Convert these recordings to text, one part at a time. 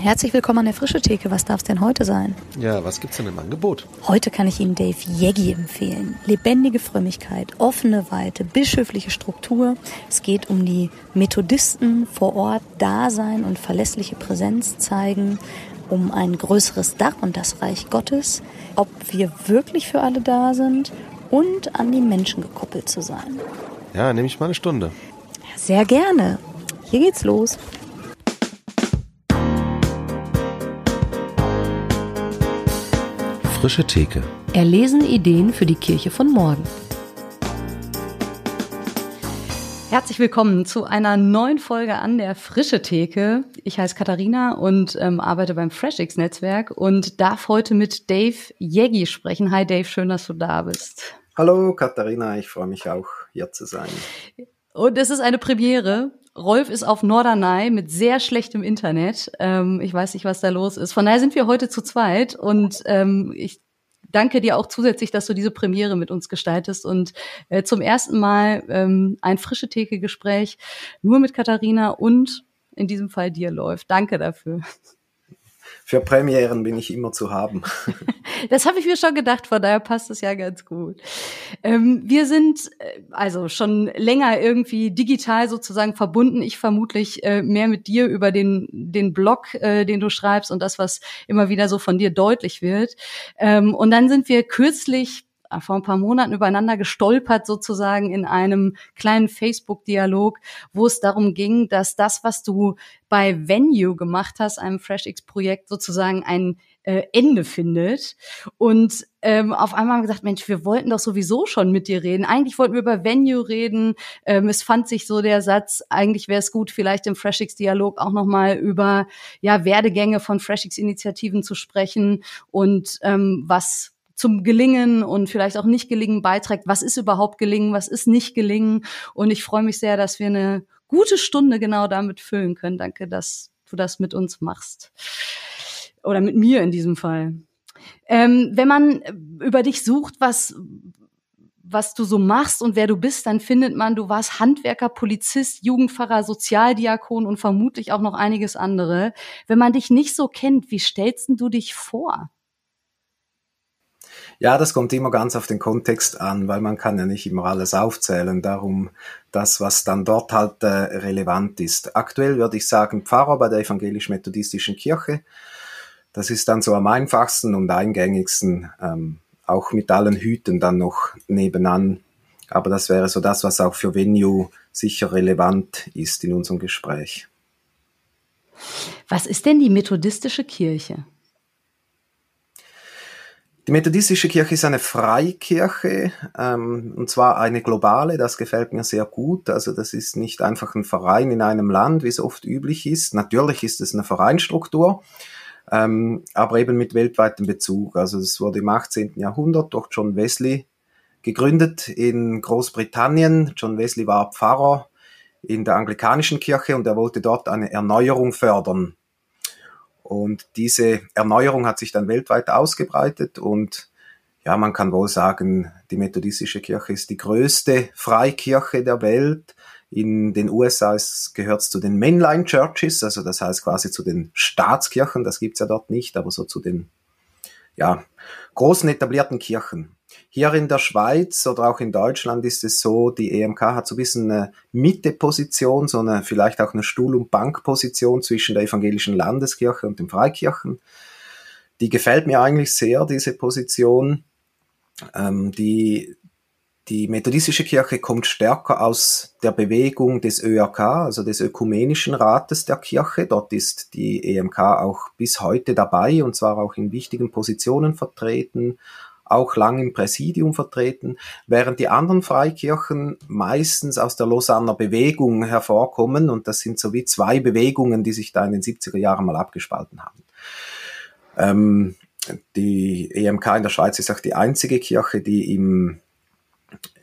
Herzlich willkommen an der Frische Theke. Was darf es denn heute sein? Ja, was gibt's denn im Angebot? Heute kann ich Ihnen Dave Jeggi empfehlen. Lebendige Frömmigkeit, offene Weite, bischöfliche Struktur. Es geht um die Methodisten vor Ort, Dasein und verlässliche Präsenz zeigen, um ein größeres Dach und das Reich Gottes, ob wir wirklich für alle da sind und an die Menschen gekoppelt zu sein. Ja, nehme ich mal eine Stunde. Sehr gerne. Hier geht's los. Frische Theke. Erlesen Ideen für die Kirche von morgen. Herzlich willkommen zu einer neuen Folge an der Frische Theke. Ich heiße Katharina und ähm, arbeite beim FreshX Netzwerk und darf heute mit Dave Jeggi sprechen. Hi Dave, schön, dass du da bist. Hallo Katharina, ich freue mich auch hier zu sein. Und es ist eine Premiere. Rolf ist auf Norderney mit sehr schlechtem Internet. Ähm, ich weiß nicht, was da los ist. Von daher sind wir heute zu zweit und ähm, ich danke dir auch zusätzlich, dass du diese Premiere mit uns gestaltest und äh, zum ersten Mal ähm, ein frische Theke-Gespräch nur mit Katharina und in diesem Fall dir läuft. Danke dafür für Premieren bin ich immer zu haben. das habe ich mir schon gedacht, von daher passt es ja ganz gut. Ähm, wir sind äh, also schon länger irgendwie digital sozusagen verbunden. Ich vermutlich äh, mehr mit dir über den, den Blog, äh, den du schreibst und das, was immer wieder so von dir deutlich wird. Ähm, und dann sind wir kürzlich vor ein paar Monaten übereinander gestolpert, sozusagen in einem kleinen Facebook-Dialog, wo es darum ging, dass das, was du bei Venue gemacht hast, einem FreshX-Projekt, sozusagen ein äh, Ende findet. Und ähm, auf einmal haben wir gesagt, Mensch, wir wollten doch sowieso schon mit dir reden. Eigentlich wollten wir über Venue reden. Ähm, es fand sich so der Satz, eigentlich wäre es gut, vielleicht im FreshX-Dialog auch nochmal über ja, Werdegänge von FreshX-Initiativen zu sprechen und ähm, was zum Gelingen und vielleicht auch nicht gelingen beiträgt. Was ist überhaupt gelingen? Was ist nicht gelingen? Und ich freue mich sehr, dass wir eine gute Stunde genau damit füllen können. Danke, dass du das mit uns machst. Oder mit mir in diesem Fall. Ähm, wenn man über dich sucht, was, was du so machst und wer du bist, dann findet man, du warst Handwerker, Polizist, Jugendpfarrer, Sozialdiakon und vermutlich auch noch einiges andere. Wenn man dich nicht so kennt, wie stellst du dich vor? Ja, das kommt immer ganz auf den Kontext an, weil man kann ja nicht immer alles aufzählen. Darum das, was dann dort halt äh, relevant ist. Aktuell würde ich sagen Pfarrer bei der evangelisch-methodistischen Kirche. Das ist dann so am einfachsten und eingängigsten, ähm, auch mit allen Hüten dann noch nebenan. Aber das wäre so das, was auch für Venue sicher relevant ist in unserem Gespräch. Was ist denn die methodistische Kirche? Die methodistische Kirche ist eine Freikirche, ähm, und zwar eine globale, das gefällt mir sehr gut. Also das ist nicht einfach ein Verein in einem Land, wie es oft üblich ist. Natürlich ist es eine Vereinstruktur, ähm, aber eben mit weltweitem Bezug. Also es wurde im 18. Jahrhundert durch John Wesley gegründet in Großbritannien. John Wesley war Pfarrer in der anglikanischen Kirche und er wollte dort eine Erneuerung fördern. Und diese Erneuerung hat sich dann weltweit ausgebreitet und ja, man kann wohl sagen, die methodistische Kirche ist die größte Freikirche der Welt. In den USA gehört es zu den Mainline Churches, also das heißt quasi zu den Staatskirchen, das gibt's ja dort nicht, aber so zu den ja, großen etablierten Kirchen. Hier in der Schweiz oder auch in Deutschland ist es so, die EMK hat so ein bisschen eine Mitteposition, so eine vielleicht auch eine Stuhl- und Bankposition zwischen der evangelischen Landeskirche und den Freikirchen. Die gefällt mir eigentlich sehr, diese Position. Ähm, die, die methodistische Kirche kommt stärker aus der Bewegung des ÖRK, also des Ökumenischen Rates der Kirche. Dort ist die EMK auch bis heute dabei und zwar auch in wichtigen Positionen vertreten, auch lang im Präsidium vertreten, während die anderen Freikirchen meistens aus der Lausanner Bewegung hervorkommen und das sind so wie zwei Bewegungen, die sich da in den 70er Jahren mal abgespalten haben. Ähm, die EMK in der Schweiz ist auch die einzige Kirche, die im,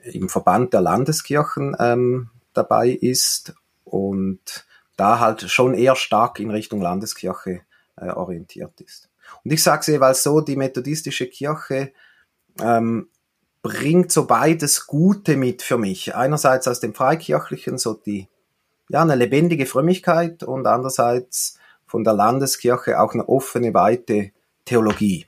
im Verband der Landeskirchen ähm, dabei ist und da halt schon eher stark in Richtung Landeskirche äh, orientiert ist. Und ich sage es jeweils so, die methodistische Kirche ähm, bringt so beides Gute mit für mich. Einerseits aus dem Freikirchlichen so die, ja, eine lebendige Frömmigkeit und andererseits von der Landeskirche auch eine offene, weite Theologie.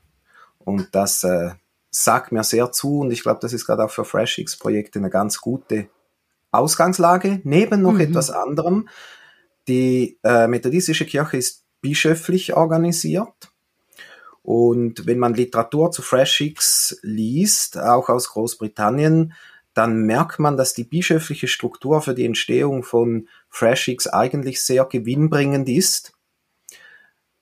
Und das äh, sagt mir sehr zu und ich glaube, das ist gerade auch für FreshX-Projekte eine ganz gute Ausgangslage. Neben noch mhm. etwas anderem. Die äh, methodistische Kirche ist bischöflich organisiert. Und wenn man Literatur zu FreshX liest, auch aus Großbritannien, dann merkt man, dass die bischöfliche Struktur für die Entstehung von FreshX eigentlich sehr gewinnbringend ist.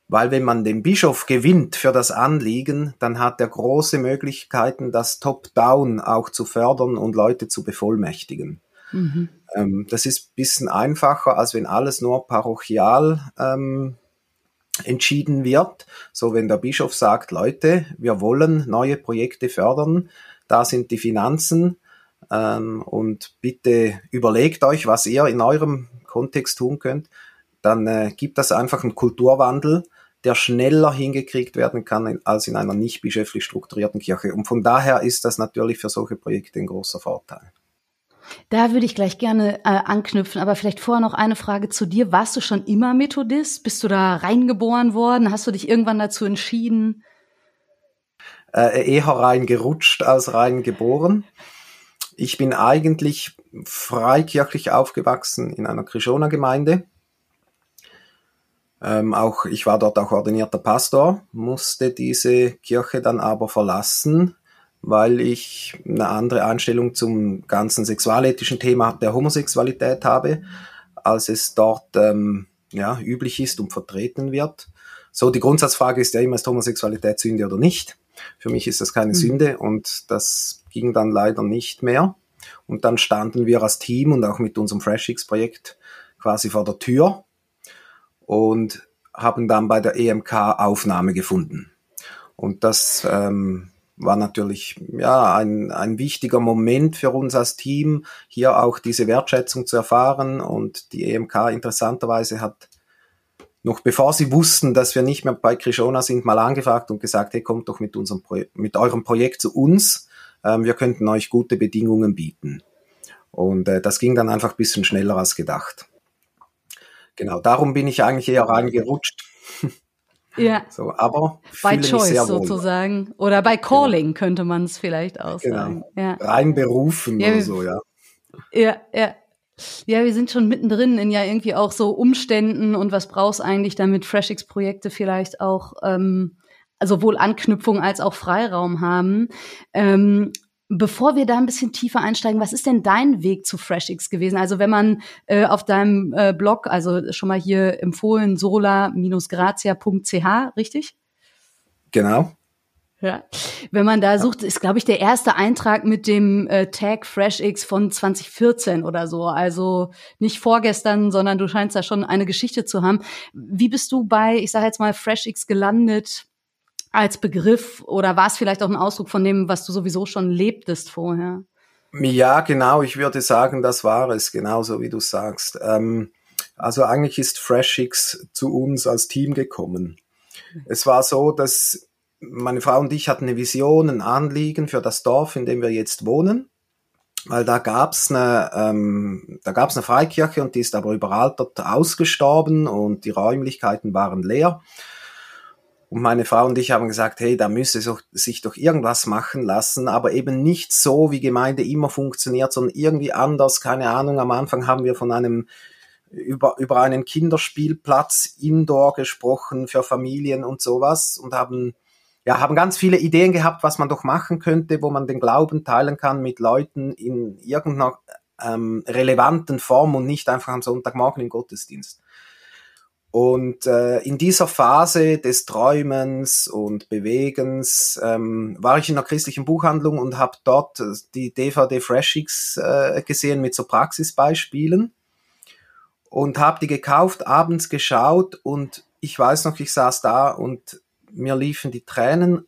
Weil wenn man den Bischof gewinnt für das Anliegen, dann hat er große Möglichkeiten, das Top-Down auch zu fördern und Leute zu bevollmächtigen. Mhm. Ähm, das ist bisschen einfacher, als wenn alles nur parochial ähm, entschieden wird. So wenn der Bischof sagt, Leute, wir wollen neue Projekte fördern, da sind die Finanzen ähm, und bitte überlegt euch, was ihr in eurem Kontext tun könnt, dann äh, gibt das einfach einen Kulturwandel, der schneller hingekriegt werden kann als in einer nicht bischöflich strukturierten Kirche. Und von daher ist das natürlich für solche Projekte ein großer Vorteil. Da würde ich gleich gerne äh, anknüpfen, aber vielleicht vorher noch eine Frage zu dir. Warst du schon immer Methodist? Bist du da reingeboren worden? Hast du dich irgendwann dazu entschieden? Äh, eher reingerutscht als reingeboren. Ich bin eigentlich freikirchlich aufgewachsen in einer Krishona-Gemeinde ähm, auch ich war dort auch ordinierter Pastor, musste diese Kirche dann aber verlassen, weil ich eine andere Einstellung zum ganzen sexualethischen Thema der Homosexualität habe, als es dort ähm, ja, üblich ist und vertreten wird. So, die Grundsatzfrage ist ja immer, ist Homosexualität Sünde oder nicht? Für mich ist das keine mhm. Sünde und das ging dann leider nicht mehr. Und dann standen wir als Team und auch mit unserem FreshX-Projekt quasi vor der Tür und haben dann bei der EMK Aufnahme gefunden. Und das ähm, war natürlich ja ein, ein wichtiger Moment für uns als Team, hier auch diese Wertschätzung zu erfahren. Und die EMK interessanterweise hat noch bevor sie wussten, dass wir nicht mehr bei Krishona sind, mal angefragt und gesagt, hey, kommt doch mit unserem Pro mit eurem Projekt zu uns. Ähm, wir könnten euch gute Bedingungen bieten. Und äh, das ging dann einfach ein bisschen schneller als gedacht. Genau, darum bin ich eigentlich eher reingerutscht. Ja. So, aber bei Choice sozusagen. Oder bei genau. Calling genau. könnte man es vielleicht auch genau. sagen. Ja. Rein berufen ja, oder so, ja. Ja, ja. Ja, wir sind schon mittendrin in ja irgendwie auch so Umständen und was brauchst eigentlich, damit FreshX-Projekte vielleicht auch ähm, sowohl Anknüpfung als auch Freiraum haben. Ähm, Bevor wir da ein bisschen tiefer einsteigen, was ist denn dein Weg zu FreshX gewesen? Also wenn man äh, auf deinem äh, Blog, also schon mal hier empfohlen, sola-grazia.ch, richtig? Genau. Ja. Wenn man da sucht, ist, glaube ich, der erste Eintrag mit dem äh, Tag FreshX von 2014 oder so. Also nicht vorgestern, sondern du scheinst da schon eine Geschichte zu haben. Wie bist du bei, ich sage jetzt mal, FreshX gelandet? Als Begriff oder war es vielleicht auch ein Ausdruck von dem, was du sowieso schon lebtest vorher? Ja, genau. Ich würde sagen, das war es, genauso wie du sagst. Ähm, also eigentlich ist FreshX zu uns als Team gekommen. Es war so, dass meine Frau und ich hatten eine Vision, ein Anliegen für das Dorf, in dem wir jetzt wohnen. Weil da gab's eine, ähm, eine Freikirche und die ist aber überaltert ausgestorben und die Räumlichkeiten waren leer. Und meine Frau und ich haben gesagt, hey, da müsse sich doch irgendwas machen lassen, aber eben nicht so, wie Gemeinde immer funktioniert, sondern irgendwie anders. Keine Ahnung, am Anfang haben wir von einem über, über einen Kinderspielplatz indoor gesprochen für Familien und sowas und haben ja, haben ganz viele Ideen gehabt, was man doch machen könnte, wo man den Glauben teilen kann mit Leuten in irgendeiner ähm, relevanten Form und nicht einfach am Sonntagmorgen im Gottesdienst. Und äh, in dieser Phase des Träumens und Bewegens ähm, war ich in einer christlichen Buchhandlung und habe dort die DVD Freshix äh, gesehen mit so Praxisbeispielen und habe die gekauft, abends geschaut und ich weiß noch, ich saß da und mir liefen die Tränen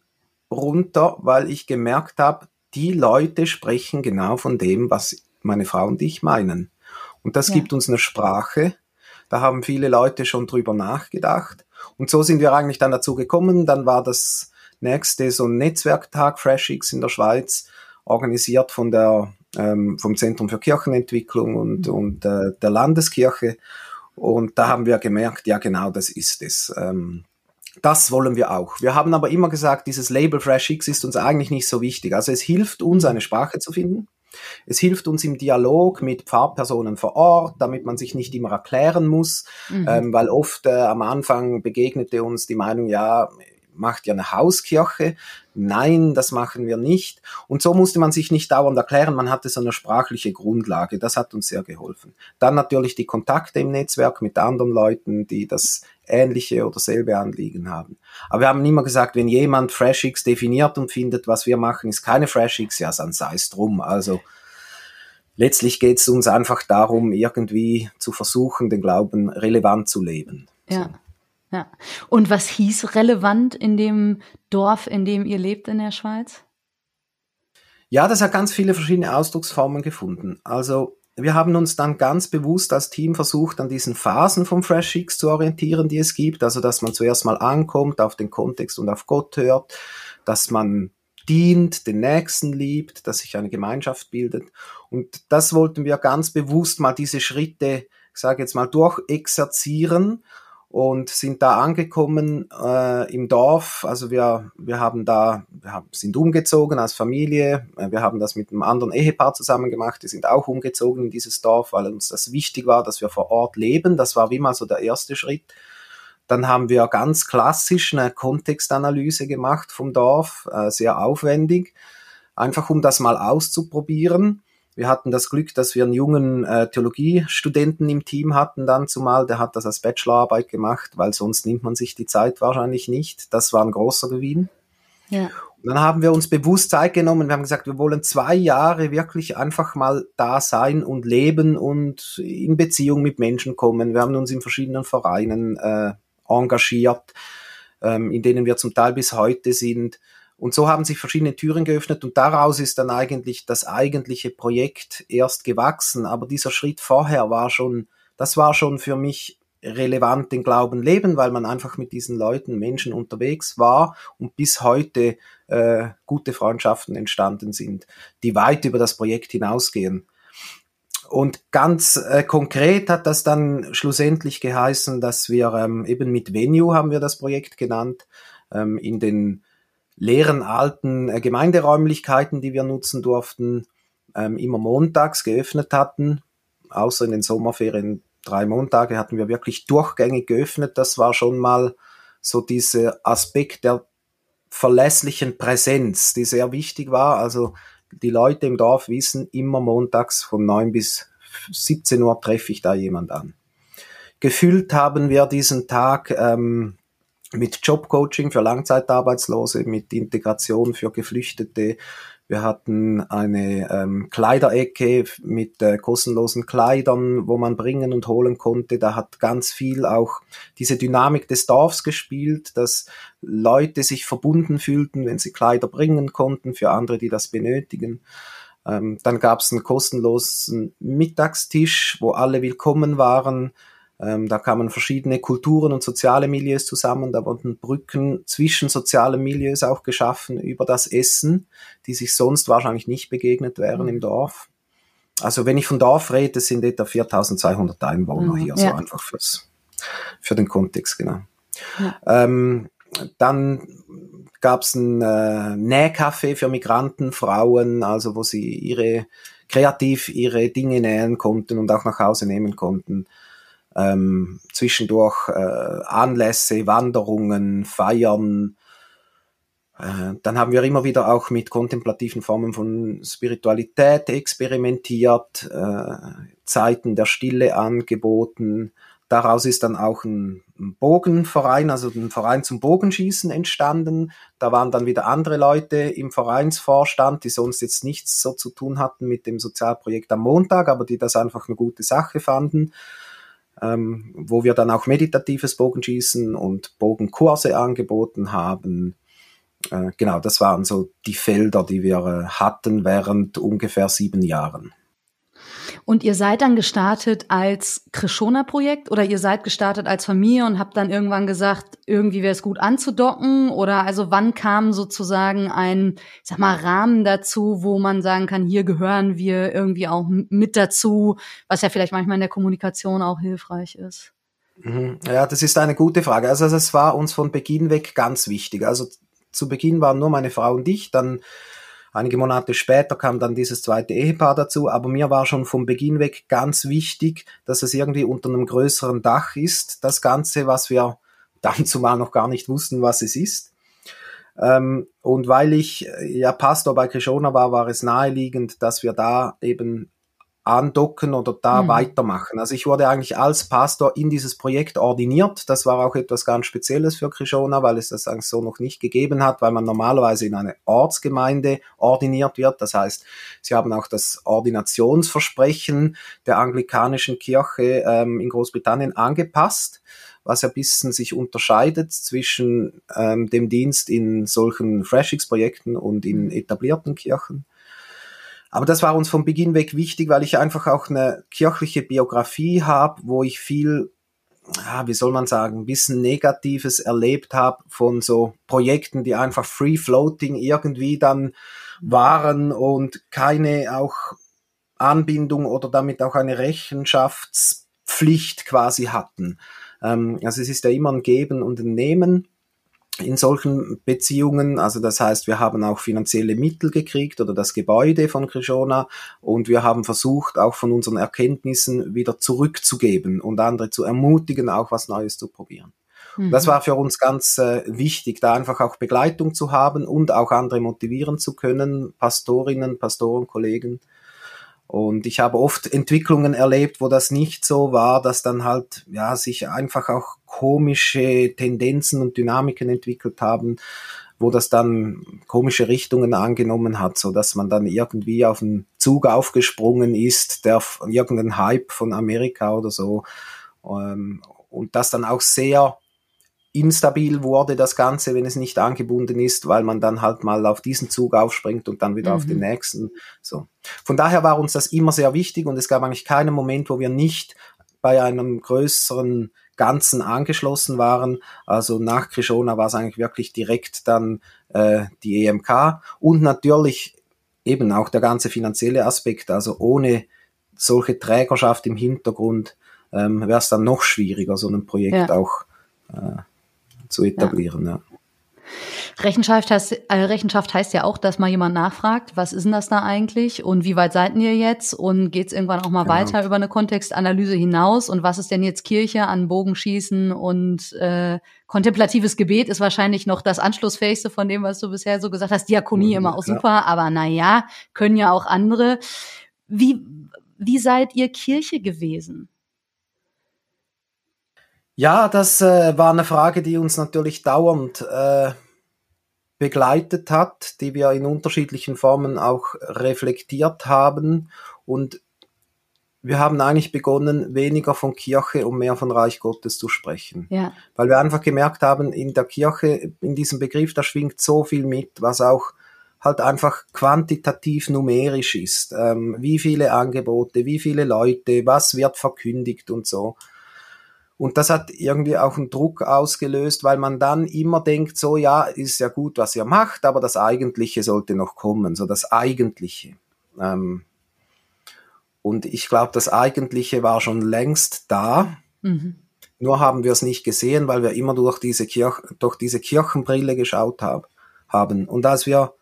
runter, weil ich gemerkt habe, die Leute sprechen genau von dem, was meine Frau und ich meinen. Und das ja. gibt uns eine Sprache, da haben viele Leute schon drüber nachgedacht. Und so sind wir eigentlich dann dazu gekommen. Dann war das nächste so ein Netzwerktag FreshX in der Schweiz, organisiert von der, ähm, vom Zentrum für Kirchenentwicklung und, mhm. und äh, der Landeskirche. Und da haben wir gemerkt, ja genau, das ist es. Ähm, das wollen wir auch. Wir haben aber immer gesagt, dieses Label Fresh X ist uns eigentlich nicht so wichtig. Also es hilft uns, eine Sprache zu finden. Es hilft uns im Dialog mit Pfarrpersonen vor Ort, damit man sich nicht immer erklären muss, mhm. ähm, weil oft äh, am Anfang begegnete uns die Meinung, ja, macht ja eine Hauskirche. Nein, das machen wir nicht. Und so musste man sich nicht dauernd erklären, man hatte so eine sprachliche Grundlage. Das hat uns sehr geholfen. Dann natürlich die Kontakte im Netzwerk mit anderen Leuten, die das ähnliche oder selbe Anliegen haben. Aber wir haben immer gesagt, wenn jemand FreshX definiert und findet, was wir machen, ist keine FreshX, ja, dann sei es drum. Also letztlich geht es uns einfach darum, irgendwie zu versuchen, den Glauben relevant zu leben. Ja. So. Ja. Und was hieß relevant in dem Dorf, in dem ihr lebt in der Schweiz? Ja, das hat ganz viele verschiedene Ausdrucksformen gefunden. Also wir haben uns dann ganz bewusst als Team versucht, an diesen Phasen vom Fresh X zu orientieren, die es gibt. Also, dass man zuerst mal ankommt, auf den Kontext und auf Gott hört, dass man dient, den Nächsten liebt, dass sich eine Gemeinschaft bildet. Und das wollten wir ganz bewusst mal diese Schritte, ich sage jetzt mal, durchexerzieren und sind da angekommen äh, im Dorf. Also wir, wir haben da, wir haben, sind umgezogen als Familie. Äh, wir haben das mit einem anderen Ehepaar zusammen gemacht. Die sind auch umgezogen in dieses Dorf, weil uns das wichtig war, dass wir vor Ort leben. Das war wie mal so der erste Schritt. Dann haben wir ganz klassisch eine Kontextanalyse gemacht vom Dorf, äh, sehr aufwendig, einfach um das mal auszuprobieren. Wir hatten das Glück, dass wir einen jungen äh, Theologiestudenten im Team hatten dann zumal. Der hat das als Bachelorarbeit gemacht, weil sonst nimmt man sich die Zeit wahrscheinlich nicht. Das war ein großer Gewinn. Ja. Und dann haben wir uns bewusst Zeit genommen. Wir haben gesagt, wir wollen zwei Jahre wirklich einfach mal da sein und leben und in Beziehung mit Menschen kommen. Wir haben uns in verschiedenen Vereinen äh, engagiert, ähm, in denen wir zum Teil bis heute sind. Und so haben sich verschiedene Türen geöffnet und daraus ist dann eigentlich das eigentliche Projekt erst gewachsen. Aber dieser Schritt vorher war schon, das war schon für mich relevant den Glauben leben, weil man einfach mit diesen Leuten, Menschen unterwegs war und bis heute äh, gute Freundschaften entstanden sind, die weit über das Projekt hinausgehen. Und ganz äh, konkret hat das dann schlussendlich geheißen, dass wir ähm, eben mit Venue haben wir das Projekt genannt, ähm, in den leeren alten äh, Gemeinderäumlichkeiten, die wir nutzen durften, ähm, immer montags geöffnet hatten. Außer in den Sommerferien drei Montage hatten wir wirklich durchgängig geöffnet. Das war schon mal so dieser Aspekt der verlässlichen Präsenz, die sehr wichtig war. Also die Leute im Dorf wissen, immer montags von 9 bis 17 Uhr treffe ich da jemand an. Gefüllt haben wir diesen Tag ähm, mit Jobcoaching für Langzeitarbeitslose, mit Integration für Geflüchtete. Wir hatten eine ähm, Kleiderecke mit äh, kostenlosen Kleidern, wo man bringen und holen konnte. Da hat ganz viel auch diese Dynamik des Dorfs gespielt, dass Leute sich verbunden fühlten, wenn sie Kleider bringen konnten für andere, die das benötigen. Ähm, dann gab es einen kostenlosen Mittagstisch, wo alle willkommen waren. Ähm, da kamen verschiedene Kulturen und soziale Milieus zusammen. Da wurden Brücken zwischen sozialen Milieus auch geschaffen über das Essen, die sich sonst wahrscheinlich nicht begegnet wären mhm. im Dorf. Also wenn ich von Dorf rede, sind etwa 4200 Einwohner mhm, hier, so einfach fürs, für den Kontext, genau. Ja. Ähm, dann gab es ein äh, Nähcafé für Migranten, Frauen, also wo sie ihre kreativ ihre Dinge nähen konnten und auch nach Hause nehmen konnten ähm, zwischendurch äh, Anlässe, Wanderungen, Feiern. Äh, dann haben wir immer wieder auch mit kontemplativen Formen von Spiritualität experimentiert, äh, Zeiten der Stille angeboten. Daraus ist dann auch ein, ein Bogenverein, also ein Verein zum Bogenschießen entstanden. Da waren dann wieder andere Leute im Vereinsvorstand, die sonst jetzt nichts so zu tun hatten mit dem Sozialprojekt am Montag, aber die das einfach eine gute Sache fanden ähm, wo wir dann auch meditatives Bogenschießen und Bogenkurse angeboten haben. Äh, genau, das waren so die Felder, die wir äh, hatten während ungefähr sieben Jahren. Und ihr seid dann gestartet als Krishona-Projekt oder ihr seid gestartet als Familie und habt dann irgendwann gesagt, irgendwie wäre es gut anzudocken? Oder also wann kam sozusagen ein, ich sag mal, Rahmen dazu, wo man sagen kann, hier gehören wir irgendwie auch mit dazu, was ja vielleicht manchmal in der Kommunikation auch hilfreich ist? Mhm. Ja, das ist eine gute Frage. Also es war uns von Beginn weg ganz wichtig. Also zu Beginn waren nur meine Frau und ich, dann Einige Monate später kam dann dieses zweite Ehepaar dazu, aber mir war schon vom Beginn weg ganz wichtig, dass es irgendwie unter einem größeren Dach ist, das Ganze, was wir dann zumal noch gar nicht wussten, was es ist. Ähm, und weil ich ja Pastor bei Krishona war, war es naheliegend, dass wir da eben andocken oder da mhm. weitermachen. Also ich wurde eigentlich als Pastor in dieses Projekt ordiniert. Das war auch etwas ganz Spezielles für Krishona, weil es das eigentlich so noch nicht gegeben hat, weil man normalerweise in eine Ortsgemeinde ordiniert wird. Das heißt, sie haben auch das Ordinationsversprechen der anglikanischen Kirche ähm, in Großbritannien angepasst was ein bisschen sich unterscheidet zwischen ähm, dem Dienst in solchen Freshix-Projekten und in mhm. etablierten Kirchen. Aber das war uns von Beginn weg wichtig, weil ich einfach auch eine kirchliche Biografie habe, wo ich viel, ja, wie soll man sagen, ein bisschen Negatives erlebt habe von so Projekten, die einfach free floating irgendwie dann waren und keine auch Anbindung oder damit auch eine Rechenschaftspflicht quasi hatten. Ähm, also es ist ja immer ein Geben und ein Nehmen in solchen Beziehungen. Also das heißt, wir haben auch finanzielle Mittel gekriegt oder das Gebäude von Krishona und wir haben versucht, auch von unseren Erkenntnissen wieder zurückzugeben und andere zu ermutigen, auch was Neues zu probieren. Mhm. Das war für uns ganz äh, wichtig, da einfach auch Begleitung zu haben und auch andere motivieren zu können, Pastorinnen, Pastoren, Kollegen. Und ich habe oft Entwicklungen erlebt, wo das nicht so war, dass dann halt, ja, sich einfach auch komische Tendenzen und Dynamiken entwickelt haben, wo das dann komische Richtungen angenommen hat, so dass man dann irgendwie auf einen Zug aufgesprungen ist, der irgendein Hype von Amerika oder so, ähm, und das dann auch sehr instabil wurde das Ganze, wenn es nicht angebunden ist, weil man dann halt mal auf diesen Zug aufspringt und dann wieder mhm. auf den nächsten. So. Von daher war uns das immer sehr wichtig und es gab eigentlich keinen Moment, wo wir nicht bei einem größeren Ganzen angeschlossen waren. Also nach Krishona war es eigentlich wirklich direkt dann äh, die EMK und natürlich eben auch der ganze finanzielle Aspekt. Also ohne solche Trägerschaft im Hintergrund ähm, wäre es dann noch schwieriger, so ein Projekt ja. auch äh, zu etablieren. Ja. Rechenschaft heißt, äh, Rechenschaft heißt ja auch, dass mal jemand nachfragt, was ist denn das da eigentlich und wie weit seid ihr jetzt und geht es irgendwann auch mal genau. weiter über eine Kontextanalyse hinaus und was ist denn jetzt Kirche an Bogenschießen und äh, kontemplatives Gebet ist wahrscheinlich noch das anschlussfähigste von dem, was du bisher so gesagt hast. Diakonie immer auch super, aber na ja, können ja auch andere. Wie, wie seid ihr Kirche gewesen? Ja, das äh, war eine Frage, die uns natürlich dauernd äh, begleitet hat, die wir in unterschiedlichen Formen auch reflektiert haben. Und wir haben eigentlich begonnen, weniger von Kirche und mehr von Reich Gottes zu sprechen. Ja. Weil wir einfach gemerkt haben, in der Kirche, in diesem Begriff, da schwingt so viel mit, was auch halt einfach quantitativ numerisch ist. Ähm, wie viele Angebote, wie viele Leute, was wird verkündigt und so. Und das hat irgendwie auch einen Druck ausgelöst, weil man dann immer denkt, so ja, ist ja gut, was ihr macht, aber das Eigentliche sollte noch kommen, so das Eigentliche. Ähm, und ich glaube, das Eigentliche war schon längst da. Mhm. Nur haben wir es nicht gesehen, weil wir immer durch diese, Kirch durch diese Kirchenbrille geschaut hab, haben. Und als wir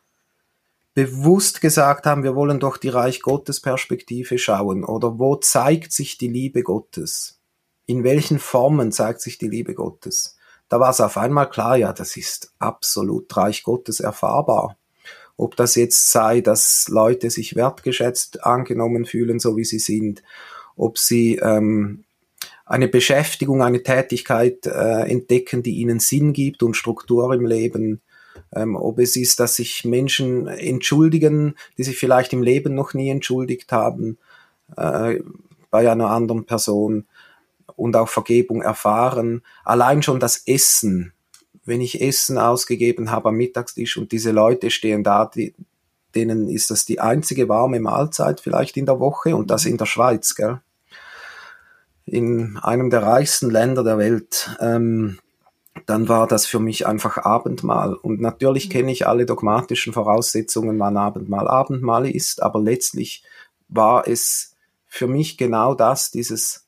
bewusst gesagt haben, wir wollen doch die Reich Gottes Perspektive schauen oder wo zeigt sich die Liebe Gottes? In welchen Formen zeigt sich die Liebe Gottes? Da war es auf einmal klar, ja, das ist absolut Reich Gottes erfahrbar. Ob das jetzt sei, dass Leute sich wertgeschätzt angenommen fühlen, so wie sie sind, ob sie ähm, eine Beschäftigung, eine Tätigkeit äh, entdecken, die ihnen Sinn gibt und Struktur im Leben, ähm, ob es ist, dass sich Menschen entschuldigen, die sich vielleicht im Leben noch nie entschuldigt haben äh, bei einer anderen Person und auch Vergebung erfahren. Allein schon das Essen, wenn ich Essen ausgegeben habe am Mittagstisch und diese Leute stehen da, die, denen ist das die einzige warme Mahlzeit vielleicht in der Woche und das in der Schweiz, gell? In einem der reichsten Länder der Welt. Ähm, dann war das für mich einfach Abendmahl. Und natürlich kenne ich alle dogmatischen Voraussetzungen, wann Abendmahl Abendmahl ist, aber letztlich war es für mich genau das, dieses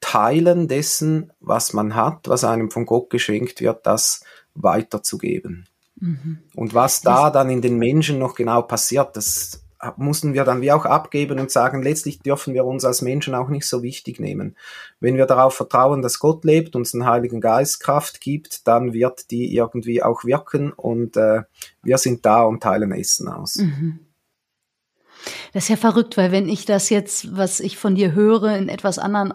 Teilen dessen, was man hat, was einem von Gott geschenkt wird, das weiterzugeben. Mhm. Und was da dann in den Menschen noch genau passiert, das mussten wir dann wie auch abgeben und sagen, letztlich dürfen wir uns als Menschen auch nicht so wichtig nehmen. Wenn wir darauf vertrauen, dass Gott lebt, uns den Heiligen Geist Kraft gibt, dann wird die irgendwie auch wirken und äh, wir sind da und teilen Essen aus. Mhm. Das ist ja verrückt, weil wenn ich das jetzt, was ich von dir höre, in etwas anderen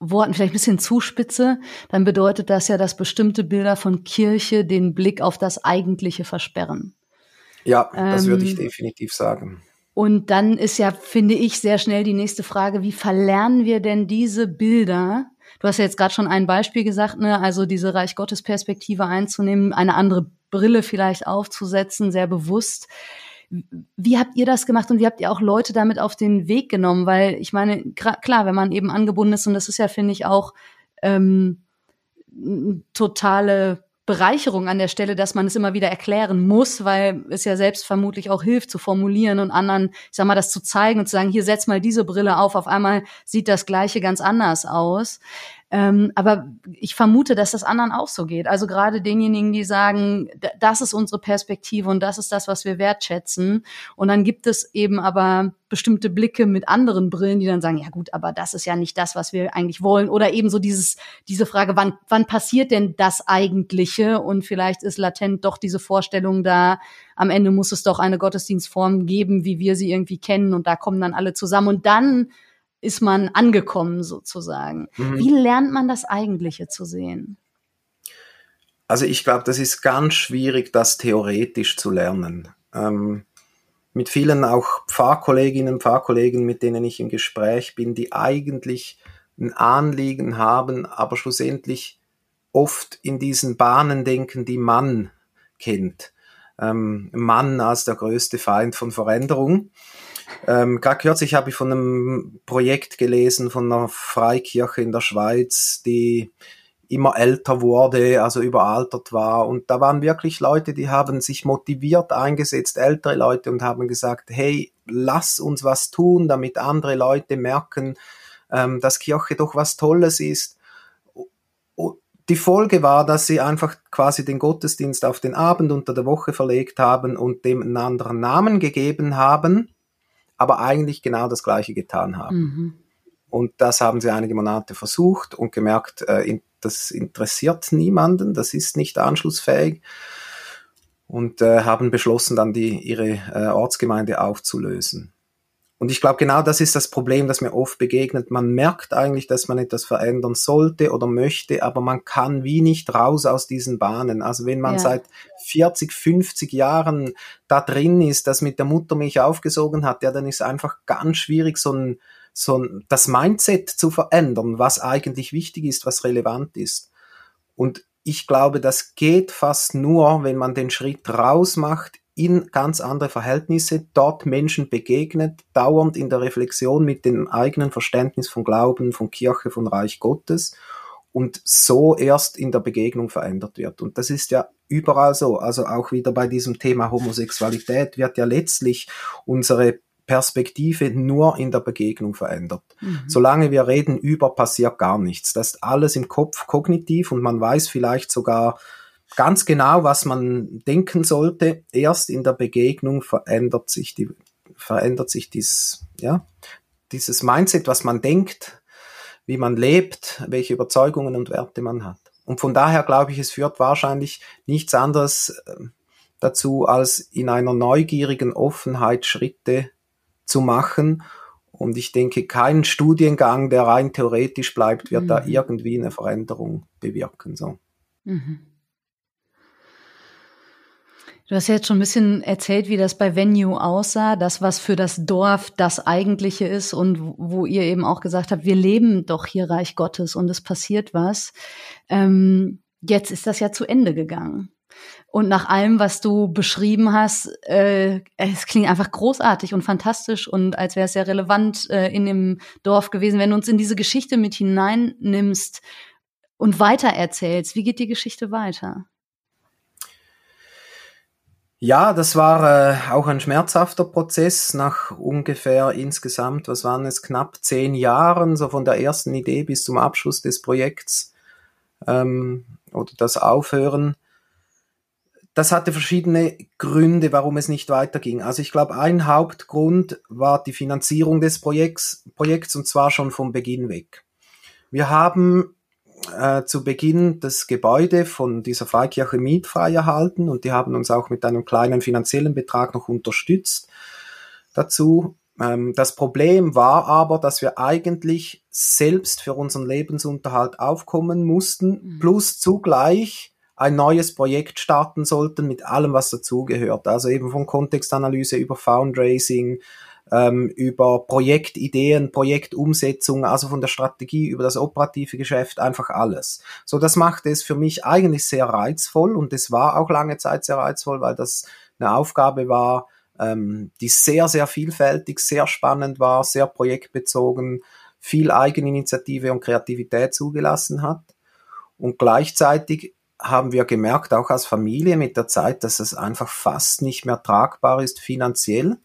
Worten vielleicht ein bisschen zuspitze, dann bedeutet das ja, dass bestimmte Bilder von Kirche den Blick auf das Eigentliche versperren. Ja, das ähm, würde ich ähm, definitiv sagen. Und dann ist ja, finde ich, sehr schnell die nächste Frage, wie verlernen wir denn diese Bilder? Du hast ja jetzt gerade schon ein Beispiel gesagt, ne? also diese Reich Gottes Perspektive einzunehmen, eine andere Brille vielleicht aufzusetzen, sehr bewusst. Wie habt ihr das gemacht und wie habt ihr auch Leute damit auf den Weg genommen? Weil ich meine, klar, wenn man eben angebunden ist, und das ist ja, finde ich, auch ähm, totale Bereicherung an der Stelle, dass man es immer wieder erklären muss, weil es ja selbst vermutlich auch hilft zu formulieren und anderen, ich sag mal, das zu zeigen und zu sagen, hier setz mal diese Brille auf, auf einmal sieht das Gleiche ganz anders aus. Ähm, aber ich vermute, dass das anderen auch so geht. Also gerade denjenigen, die sagen, das ist unsere Perspektive und das ist das, was wir wertschätzen. Und dann gibt es eben aber bestimmte Blicke mit anderen Brillen, die dann sagen, ja gut, aber das ist ja nicht das, was wir eigentlich wollen. Oder eben so dieses, diese Frage, wann, wann passiert denn das Eigentliche? Und vielleicht ist latent doch diese Vorstellung da, am Ende muss es doch eine Gottesdienstform geben, wie wir sie irgendwie kennen. Und da kommen dann alle zusammen. Und dann ist man angekommen sozusagen. Mhm. Wie lernt man das Eigentliche zu sehen? Also ich glaube, das ist ganz schwierig, das theoretisch zu lernen. Ähm, mit vielen auch Pfarrkolleginnen, Pfarrkollegen, mit denen ich im Gespräch bin, die eigentlich ein Anliegen haben, aber schlussendlich oft in diesen Bahnen denken, die man kennt. Ähm, Mann als der größte Feind von Veränderung. Ähm, Gerade kürzlich habe ich von einem Projekt gelesen von einer Freikirche in der Schweiz, die immer älter wurde, also überaltert war. Und da waren wirklich Leute, die haben sich motiviert eingesetzt, ältere Leute, und haben gesagt, hey, lass uns was tun, damit andere Leute merken, ähm, dass Kirche doch was Tolles ist. Die Folge war, dass sie einfach quasi den Gottesdienst auf den Abend unter der Woche verlegt haben und dem einen anderen Namen gegeben haben aber eigentlich genau das Gleiche getan haben. Mhm. Und das haben sie einige Monate versucht und gemerkt, äh, das interessiert niemanden, das ist nicht anschlussfähig und äh, haben beschlossen, dann die, ihre äh, Ortsgemeinde aufzulösen. Und ich glaube, genau das ist das Problem, das mir oft begegnet. Man merkt eigentlich, dass man etwas verändern sollte oder möchte, aber man kann wie nicht raus aus diesen Bahnen. Also wenn man ja. seit 40, 50 Jahren da drin ist, das mit der Muttermilch aufgesogen hat, ja, dann ist einfach ganz schwierig, so ein, so ein, das Mindset zu verändern, was eigentlich wichtig ist, was relevant ist. Und ich glaube, das geht fast nur, wenn man den Schritt raus macht in ganz andere Verhältnisse, dort Menschen begegnet, dauernd in der Reflexion mit dem eigenen Verständnis von Glauben, von Kirche, von Reich Gottes und so erst in der Begegnung verändert wird. Und das ist ja überall so. Also auch wieder bei diesem Thema Homosexualität wird ja letztlich unsere Perspektive nur in der Begegnung verändert. Mhm. Solange wir reden über, passiert gar nichts. Das ist alles im Kopf kognitiv und man weiß vielleicht sogar, ganz genau, was man denken sollte. Erst in der Begegnung verändert sich die, verändert sich dies, ja, dieses Mindset, was man denkt, wie man lebt, welche Überzeugungen und Werte man hat. Und von daher glaube ich, es führt wahrscheinlich nichts anderes ähm, dazu, als in einer neugierigen Offenheit Schritte zu machen. Und ich denke, kein Studiengang, der rein theoretisch bleibt, wird mhm. da irgendwie eine Veränderung bewirken. So. Mhm. Du hast ja jetzt schon ein bisschen erzählt, wie das bei Venue aussah, das, was für das Dorf das Eigentliche ist und wo ihr eben auch gesagt habt, wir leben doch hier Reich Gottes und es passiert was. Ähm, jetzt ist das ja zu Ende gegangen. Und nach allem, was du beschrieben hast, äh, es klingt einfach großartig und fantastisch und als wäre es sehr relevant äh, in dem Dorf gewesen. Wenn du uns in diese Geschichte mit hineinnimmst und weitererzählst, wie geht die Geschichte weiter? Ja, das war äh, auch ein schmerzhafter Prozess nach ungefähr insgesamt, was waren es, knapp zehn Jahren, so von der ersten Idee bis zum Abschluss des Projekts ähm, oder das Aufhören. Das hatte verschiedene Gründe, warum es nicht weiterging. Also ich glaube, ein Hauptgrund war die Finanzierung des Projekts, Projekts und zwar schon vom Beginn weg. Wir haben äh, zu Beginn das Gebäude von dieser Freikirche mietfrei erhalten und die haben uns auch mit einem kleinen finanziellen Betrag noch unterstützt dazu. Ähm, das Problem war aber, dass wir eigentlich selbst für unseren Lebensunterhalt aufkommen mussten, mhm. plus zugleich ein neues Projekt starten sollten mit allem, was dazugehört. Also eben von Kontextanalyse über Fundraising, ähm, über Projektideen, Projektumsetzung, also von der Strategie über das operative Geschäft, einfach alles. So, das macht es für mich eigentlich sehr reizvoll und es war auch lange Zeit sehr reizvoll, weil das eine Aufgabe war, ähm, die sehr, sehr vielfältig, sehr spannend war, sehr projektbezogen, viel Eigeninitiative und Kreativität zugelassen hat. Und gleichzeitig haben wir gemerkt, auch als Familie mit der Zeit, dass es einfach fast nicht mehr tragbar ist finanziell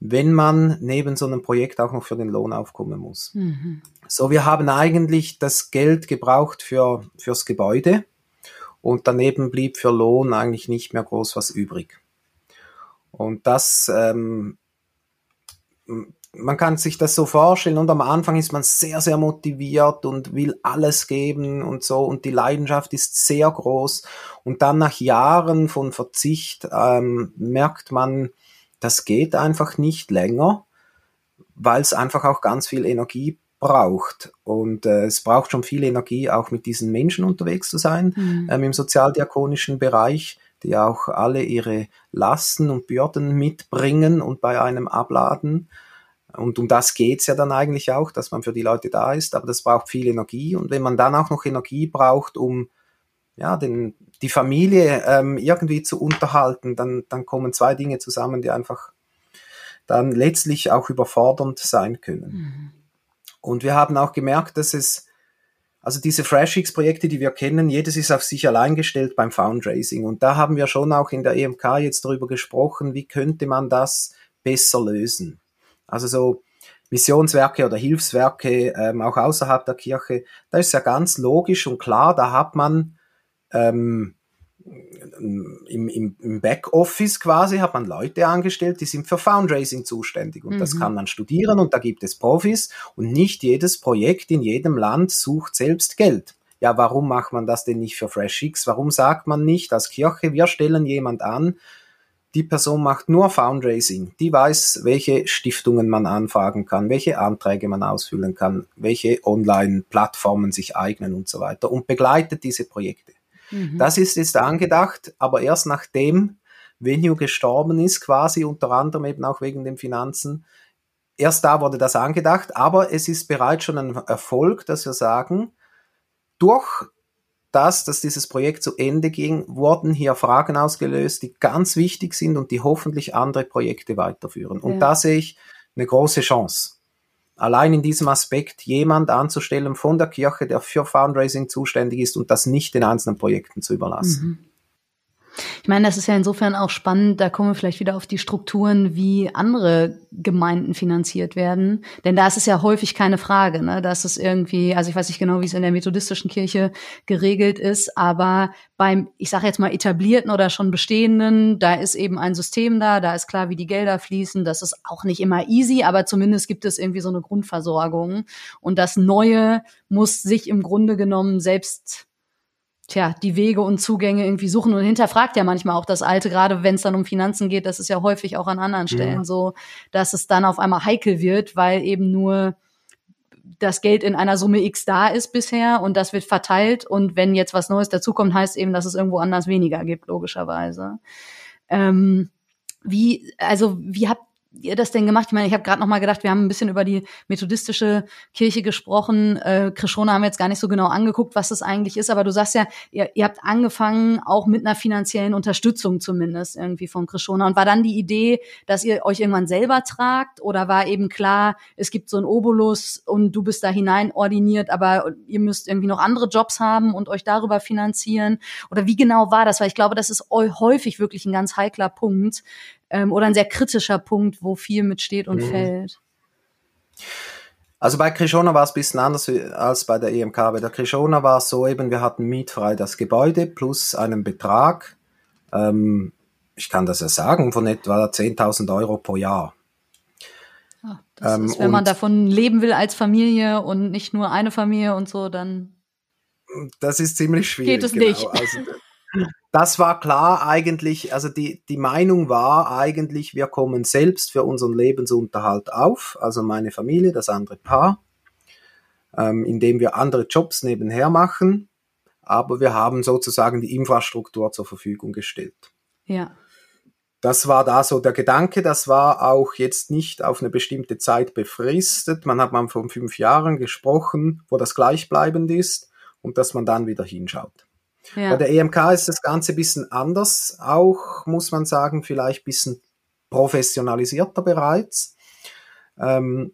wenn man neben so einem Projekt auch noch für den Lohn aufkommen muss. Mhm. So, wir haben eigentlich das Geld gebraucht für, fürs Gebäude und daneben blieb für Lohn eigentlich nicht mehr groß was übrig. Und das, ähm, man kann sich das so vorstellen und am Anfang ist man sehr, sehr motiviert und will alles geben und so und die Leidenschaft ist sehr groß und dann nach Jahren von Verzicht ähm, merkt man, das geht einfach nicht länger, weil es einfach auch ganz viel Energie braucht. Und äh, es braucht schon viel Energie, auch mit diesen Menschen unterwegs zu sein, mhm. ähm, im sozialdiakonischen Bereich, die auch alle ihre Lasten und Bürden mitbringen und bei einem abladen. Und um das geht's ja dann eigentlich auch, dass man für die Leute da ist, aber das braucht viel Energie. Und wenn man dann auch noch Energie braucht, um ja, den, die Familie ähm, irgendwie zu unterhalten, dann, dann kommen zwei Dinge zusammen, die einfach dann letztlich auch überfordernd sein können. Mhm. Und wir haben auch gemerkt, dass es, also diese FreshX-Projekte, die wir kennen, jedes ist auf sich allein gestellt beim Fundraising. Und da haben wir schon auch in der EMK jetzt darüber gesprochen, wie könnte man das besser lösen. Also so Missionswerke oder Hilfswerke, ähm, auch außerhalb der Kirche, da ist ja ganz logisch und klar, da hat man ähm, im, im, im Backoffice quasi hat man Leute angestellt, die sind für Fundraising zuständig und mhm. das kann man studieren und da gibt es Profis und nicht jedes Projekt in jedem Land sucht selbst Geld. Ja, warum macht man das denn nicht für FreshX? Warum sagt man nicht als Kirche, wir stellen jemand an, die Person macht nur Fundraising, die weiß, welche Stiftungen man anfragen kann, welche Anträge man ausfüllen kann, welche Online-Plattformen sich eignen und so weiter und begleitet diese Projekte. Mhm. Das ist jetzt angedacht, aber erst nachdem Venue gestorben ist, quasi unter anderem eben auch wegen den Finanzen. Erst da wurde das angedacht, aber es ist bereits schon ein Erfolg, dass wir sagen, durch das, dass dieses Projekt zu Ende ging, wurden hier Fragen ausgelöst, die ganz wichtig sind und die hoffentlich andere Projekte weiterführen. Und ja. da sehe ich eine große Chance allein in diesem Aspekt jemand anzustellen von der Kirche, der für Fundraising zuständig ist und das nicht den einzelnen Projekten zu überlassen. Mhm. Ich meine, das ist ja insofern auch spannend, da kommen wir vielleicht wieder auf die Strukturen, wie andere Gemeinden finanziert werden. Denn da ist es ja häufig keine Frage. Ne? Da ist es irgendwie, also ich weiß nicht genau, wie es in der methodistischen Kirche geregelt ist, aber beim, ich sage jetzt mal, etablierten oder schon bestehenden, da ist eben ein System da, da ist klar, wie die Gelder fließen. Das ist auch nicht immer easy, aber zumindest gibt es irgendwie so eine Grundversorgung. Und das Neue muss sich im Grunde genommen selbst tja, die Wege und Zugänge irgendwie suchen und hinterfragt ja manchmal auch das Alte, gerade wenn es dann um Finanzen geht, das ist ja häufig auch an anderen Stellen ja. so, dass es dann auf einmal heikel wird, weil eben nur das Geld in einer Summe X da ist bisher und das wird verteilt und wenn jetzt was Neues dazukommt, heißt eben, dass es irgendwo anders weniger gibt, logischerweise. Ähm, wie, also wie habt ihr das denn gemacht? Ich meine, ich habe gerade noch mal gedacht, wir haben ein bisschen über die methodistische Kirche gesprochen. Äh, Krishona haben wir jetzt gar nicht so genau angeguckt, was das eigentlich ist, aber du sagst ja, ihr, ihr habt angefangen auch mit einer finanziellen Unterstützung zumindest irgendwie von Krishona. Und war dann die Idee, dass ihr euch irgendwann selber tragt oder war eben klar, es gibt so ein Obolus und du bist da hinein ordiniert, aber ihr müsst irgendwie noch andere Jobs haben und euch darüber finanzieren? Oder wie genau war das? Weil ich glaube, das ist häufig wirklich ein ganz heikler Punkt, ähm, oder ein sehr kritischer Punkt, wo viel mit steht und mhm. fällt? Also bei Krishona war es ein bisschen anders als bei der EMK. Bei der Krishona war es so eben, wir hatten mietfrei das Gebäude plus einen Betrag, ähm, ich kann das ja sagen, von etwa 10.000 Euro pro Jahr. Oh, das ähm, ist, wenn man davon leben will als Familie und nicht nur eine Familie und so, dann. Das ist ziemlich schwierig. Geht es genau. nicht. Also, das war klar eigentlich, also die, die Meinung war eigentlich, wir kommen selbst für unseren Lebensunterhalt auf, also meine Familie, das andere Paar, ähm, indem wir andere Jobs nebenher machen, aber wir haben sozusagen die Infrastruktur zur Verfügung gestellt. Ja. Das war da so der Gedanke, das war auch jetzt nicht auf eine bestimmte Zeit befristet. Man hat mal von fünf Jahren gesprochen, wo das gleichbleibend ist und dass man dann wieder hinschaut. Ja. Bei der EMK ist das Ganze ein bisschen anders, auch muss man sagen, vielleicht ein bisschen professionalisierter bereits. Ähm,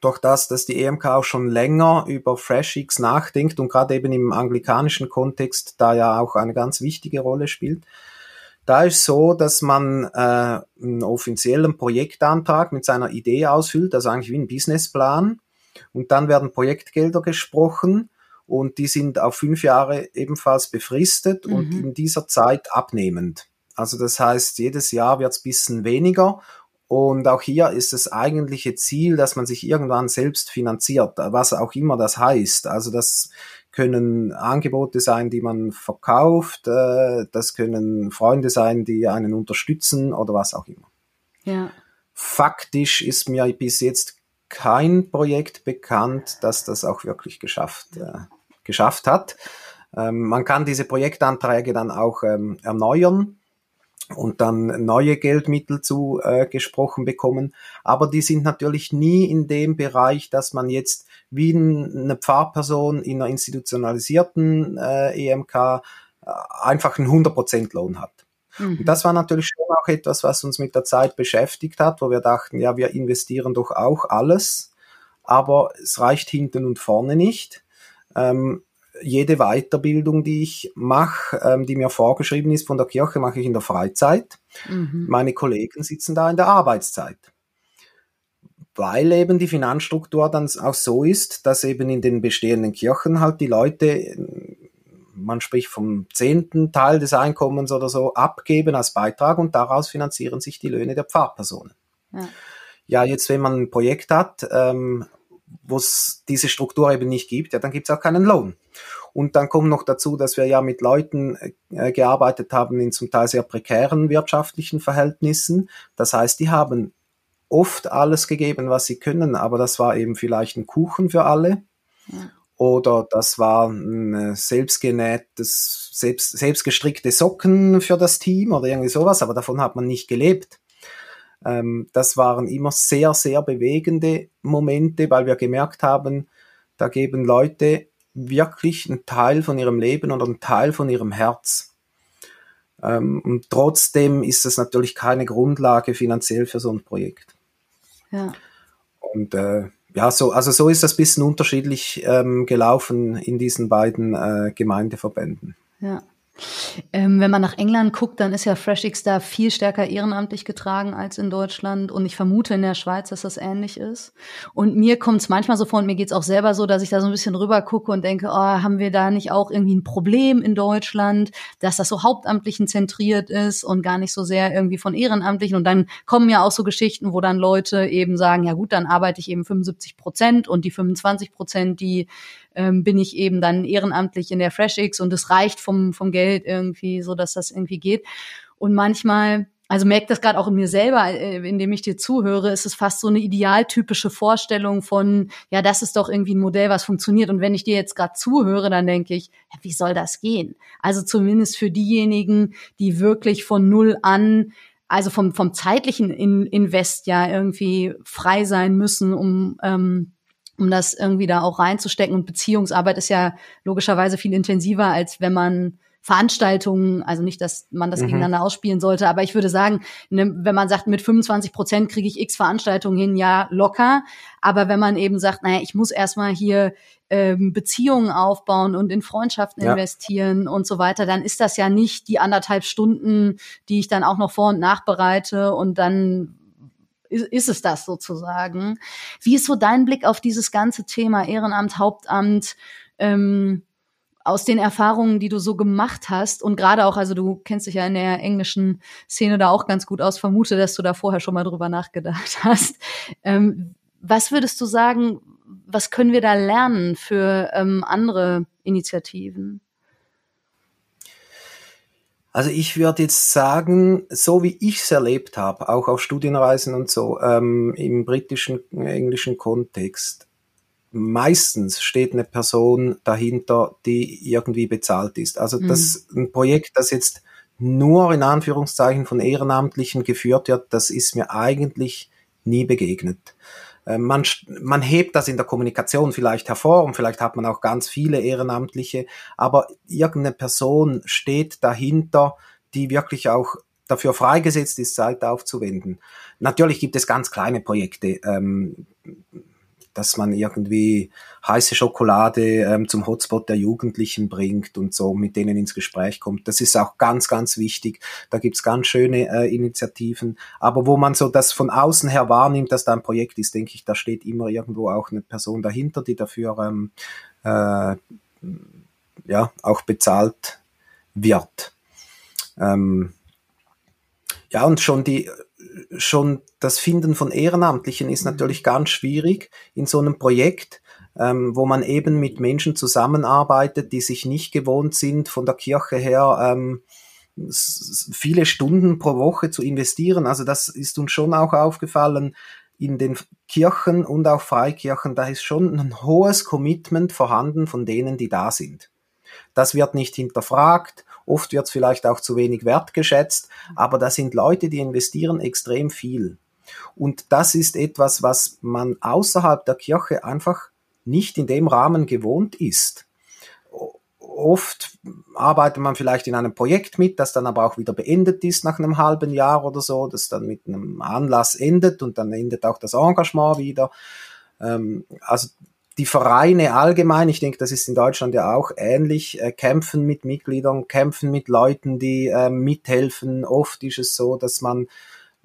durch das, dass die EMK auch schon länger über FreshX nachdenkt und gerade eben im anglikanischen Kontext da ja auch eine ganz wichtige Rolle spielt. Da ist so, dass man äh, einen offiziellen Projektantrag mit seiner Idee ausfüllt, also eigentlich wie ein Businessplan. Und dann werden Projektgelder gesprochen und die sind auf fünf Jahre ebenfalls befristet mhm. und in dieser Zeit abnehmend. Also das heißt, jedes Jahr wird es bisschen weniger und auch hier ist das eigentliche Ziel, dass man sich irgendwann selbst finanziert, was auch immer das heißt. Also das können Angebote sein, die man verkauft, äh, das können Freunde sein, die einen unterstützen oder was auch immer. Ja. Faktisch ist mir bis jetzt kein Projekt bekannt, das das auch wirklich geschafft äh, geschafft hat. Ähm, man kann diese Projektanträge dann auch ähm, erneuern und dann neue Geldmittel zugesprochen äh, bekommen. Aber die sind natürlich nie in dem Bereich, dass man jetzt wie eine Pfarrperson in einer institutionalisierten äh, EMK äh, einfach einen 100% Lohn hat. Mhm. Und das war natürlich schon auch etwas, was uns mit der Zeit beschäftigt hat, wo wir dachten, ja, wir investieren doch auch alles, aber es reicht hinten und vorne nicht. Ähm, jede Weiterbildung, die ich mache, ähm, die mir vorgeschrieben ist von der Kirche, mache ich in der Freizeit. Mhm. Meine Kollegen sitzen da in der Arbeitszeit. Weil eben die Finanzstruktur dann auch so ist, dass eben in den bestehenden Kirchen halt die Leute, man spricht vom zehnten Teil des Einkommens oder so, abgeben als Beitrag und daraus finanzieren sich die Löhne der Pfarrpersonen. Ja. Ja, jetzt, wenn man ein Projekt hat, ähm, wo es diese Struktur eben nicht gibt, ja, dann gibt es auch keinen Lohn. Und dann kommt noch dazu, dass wir ja mit Leuten äh, gearbeitet haben in zum Teil sehr prekären wirtschaftlichen Verhältnissen. Das heißt, die haben oft alles gegeben, was sie können, aber das war eben vielleicht ein Kuchen für alle. Ja. Oder das war ein selbstgenähtes, selbst, selbstgestrickte Socken für das Team oder irgendwie sowas, aber davon hat man nicht gelebt. Ähm, das waren immer sehr, sehr bewegende Momente, weil wir gemerkt haben, da geben Leute wirklich einen Teil von ihrem Leben oder einen Teil von ihrem Herz. Ähm, und trotzdem ist es natürlich keine Grundlage finanziell für so ein Projekt. Ja. Und äh, ja, so, also so ist das ein bisschen unterschiedlich ähm, gelaufen in diesen beiden äh, Gemeindeverbänden. Ja. Ähm, wenn man nach England guckt, dann ist ja FreshX da viel stärker ehrenamtlich getragen als in Deutschland. Und ich vermute in der Schweiz, dass das ähnlich ist. Und mir kommt es manchmal so vor, und mir geht es auch selber so, dass ich da so ein bisschen rüber gucke und denke, oh, haben wir da nicht auch irgendwie ein Problem in Deutschland, dass das so hauptamtlichen zentriert ist und gar nicht so sehr irgendwie von Ehrenamtlichen. Und dann kommen ja auch so Geschichten, wo dann Leute eben sagen, ja gut, dann arbeite ich eben 75 Prozent und die 25 Prozent, die ähm, bin ich eben dann ehrenamtlich in der FreshX und es reicht vom, vom Geld irgendwie, so dass das irgendwie geht. Und manchmal, also merkt das gerade auch in mir selber, äh, indem ich dir zuhöre, ist es fast so eine idealtypische Vorstellung von, ja, das ist doch irgendwie ein Modell, was funktioniert. Und wenn ich dir jetzt gerade zuhöre, dann denke ich, ja, wie soll das gehen? Also zumindest für diejenigen, die wirklich von null an also vom, vom zeitlichen in Invest ja irgendwie frei sein müssen, um, ähm, um das irgendwie da auch reinzustecken. Und Beziehungsarbeit ist ja logischerweise viel intensiver, als wenn man Veranstaltungen, also nicht, dass man das mhm. gegeneinander ausspielen sollte, aber ich würde sagen, ne, wenn man sagt, mit 25 Prozent kriege ich x Veranstaltungen hin, ja, locker. Aber wenn man eben sagt, naja, ich muss erstmal hier ähm, Beziehungen aufbauen und in Freundschaften ja. investieren und so weiter, dann ist das ja nicht die anderthalb Stunden, die ich dann auch noch vor- und nachbereite und dann ist, ist es das sozusagen. Wie ist so dein Blick auf dieses ganze Thema Ehrenamt, Hauptamt? Ähm, aus den Erfahrungen, die du so gemacht hast und gerade auch, also du kennst dich ja in der englischen Szene da auch ganz gut aus, vermute, dass du da vorher schon mal drüber nachgedacht hast. Ähm, was würdest du sagen, was können wir da lernen für ähm, andere Initiativen? Also ich würde jetzt sagen, so wie ich es erlebt habe, auch auf Studienreisen und so, ähm, im britischen, englischen Kontext, meistens steht eine Person dahinter, die irgendwie bezahlt ist. Also mhm. das ein Projekt, das jetzt nur in Anführungszeichen von Ehrenamtlichen geführt wird, das ist mir eigentlich nie begegnet. Äh, man, man hebt das in der Kommunikation vielleicht hervor und vielleicht hat man auch ganz viele Ehrenamtliche, aber irgendeine Person steht dahinter, die wirklich auch dafür freigesetzt ist, Zeit aufzuwenden. Natürlich gibt es ganz kleine Projekte. Ähm, dass man irgendwie heiße Schokolade ähm, zum Hotspot der Jugendlichen bringt und so mit denen ins Gespräch kommt. Das ist auch ganz, ganz wichtig. Da gibt's ganz schöne äh, Initiativen. Aber wo man so das von außen her wahrnimmt, dass da ein Projekt ist, denke ich, da steht immer irgendwo auch eine Person dahinter, die dafür ähm, äh, ja auch bezahlt wird. Ähm, ja, und schon die schon das Finden von Ehrenamtlichen ist mhm. natürlich ganz schwierig in so einem Projekt, ähm, wo man eben mit Menschen zusammenarbeitet, die sich nicht gewohnt sind, von der Kirche her ähm, viele Stunden pro Woche zu investieren. Also das ist uns schon auch aufgefallen in den Kirchen und auch Freikirchen. Da ist schon ein hohes Commitment vorhanden von denen, die da sind. Das wird nicht hinterfragt Oft wird es vielleicht auch zu wenig wertgeschätzt, aber da sind Leute, die investieren extrem viel. Und das ist etwas, was man außerhalb der Kirche einfach nicht in dem Rahmen gewohnt ist. Oft arbeitet man vielleicht in einem Projekt mit, das dann aber auch wieder beendet ist nach einem halben Jahr oder so, das dann mit einem Anlass endet und dann endet auch das Engagement wieder. Ähm, also die Vereine allgemein, ich denke, das ist in Deutschland ja auch ähnlich, äh, kämpfen mit Mitgliedern, kämpfen mit Leuten, die äh, mithelfen. Oft ist es so, dass man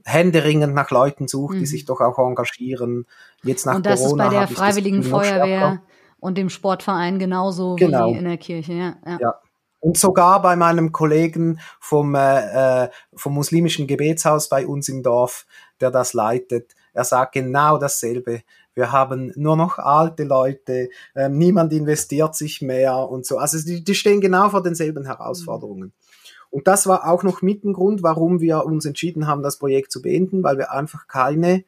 händeringend nach Leuten sucht, mhm. die sich doch auch engagieren. Jetzt nach und das Corona ist bei der Freiwilligen Feuerwehr und dem Sportverein genauso genau. wie in der Kirche. Ja, ja. ja. Und sogar bei meinem Kollegen vom, äh, äh vom muslimischen Gebetshaus bei uns im Dorf, der das leitet, er sagt genau dasselbe wir haben nur noch alte Leute, äh, niemand investiert sich mehr und so. Also die, die stehen genau vor denselben Herausforderungen. Und das war auch noch mit ein Grund, warum wir uns entschieden haben, das Projekt zu beenden, weil wir einfach keine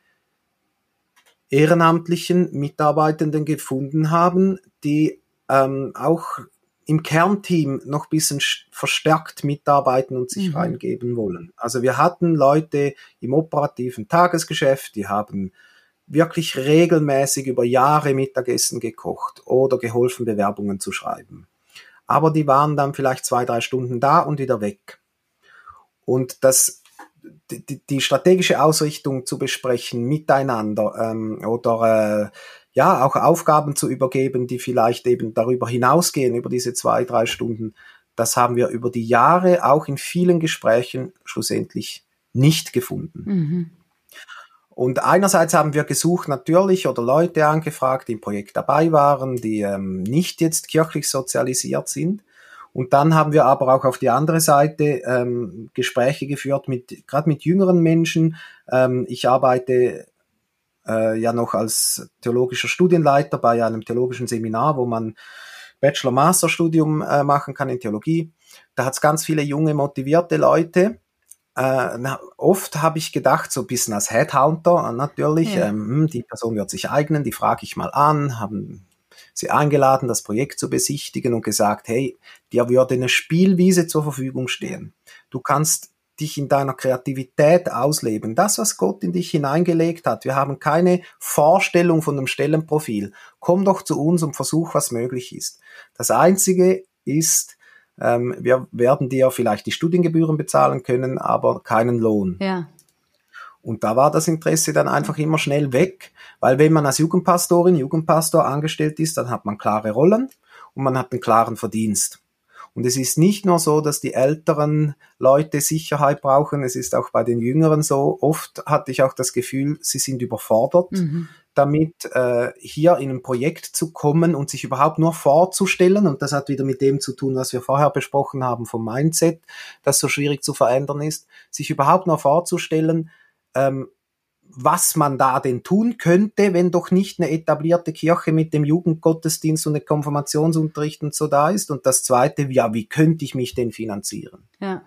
ehrenamtlichen Mitarbeitenden gefunden haben, die ähm, auch im Kernteam noch bisschen verstärkt mitarbeiten und sich mhm. reingeben wollen. Also wir hatten Leute im operativen Tagesgeschäft, die haben wirklich regelmäßig über Jahre Mittagessen gekocht oder geholfen, Bewerbungen zu schreiben. Aber die waren dann vielleicht zwei, drei Stunden da und wieder weg. Und das, die, die strategische Ausrichtung zu besprechen miteinander ähm, oder äh, ja auch Aufgaben zu übergeben, die vielleicht eben darüber hinausgehen über diese zwei, drei Stunden, das haben wir über die Jahre auch in vielen Gesprächen schlussendlich nicht gefunden. Mhm. Und einerseits haben wir gesucht natürlich oder Leute angefragt, die im Projekt dabei waren, die ähm, nicht jetzt kirchlich sozialisiert sind. Und dann haben wir aber auch auf die andere Seite ähm, Gespräche geführt mit gerade mit jüngeren Menschen. Ähm, ich arbeite äh, ja noch als theologischer Studienleiter bei einem theologischen Seminar, wo man Bachelor-Master-Studium äh, machen kann in Theologie. Da hat es ganz viele junge, motivierte Leute äh, na, oft habe ich gedacht, so ein bisschen als Headhunter äh, natürlich, ja. ähm, hm, die Person wird sich eignen, die frage ich mal an, haben sie eingeladen, das Projekt zu besichtigen und gesagt, hey, dir würde eine Spielwiese zur Verfügung stehen. Du kannst dich in deiner Kreativität ausleben. Das, was Gott in dich hineingelegt hat. Wir haben keine Vorstellung von dem Stellenprofil. Komm doch zu uns und versuch, was möglich ist. Das Einzige ist, ähm, wir werden dir vielleicht die Studiengebühren bezahlen können, aber keinen Lohn. Ja. Und da war das Interesse dann einfach immer schnell weg, weil wenn man als Jugendpastorin, Jugendpastor angestellt ist, dann hat man klare Rollen und man hat einen klaren Verdienst. Und es ist nicht nur so, dass die älteren Leute Sicherheit brauchen, es ist auch bei den Jüngeren so. Oft hatte ich auch das Gefühl, sie sind überfordert. Mhm damit, äh, hier in ein Projekt zu kommen und sich überhaupt nur vorzustellen. Und das hat wieder mit dem zu tun, was wir vorher besprochen haben vom Mindset, das so schwierig zu verändern ist, sich überhaupt nur vorzustellen, ähm, was man da denn tun könnte, wenn doch nicht eine etablierte Kirche mit dem Jugendgottesdienst und dem Konfirmationsunterricht und so da ist. Und das Zweite, ja, wie könnte ich mich denn finanzieren? Ja.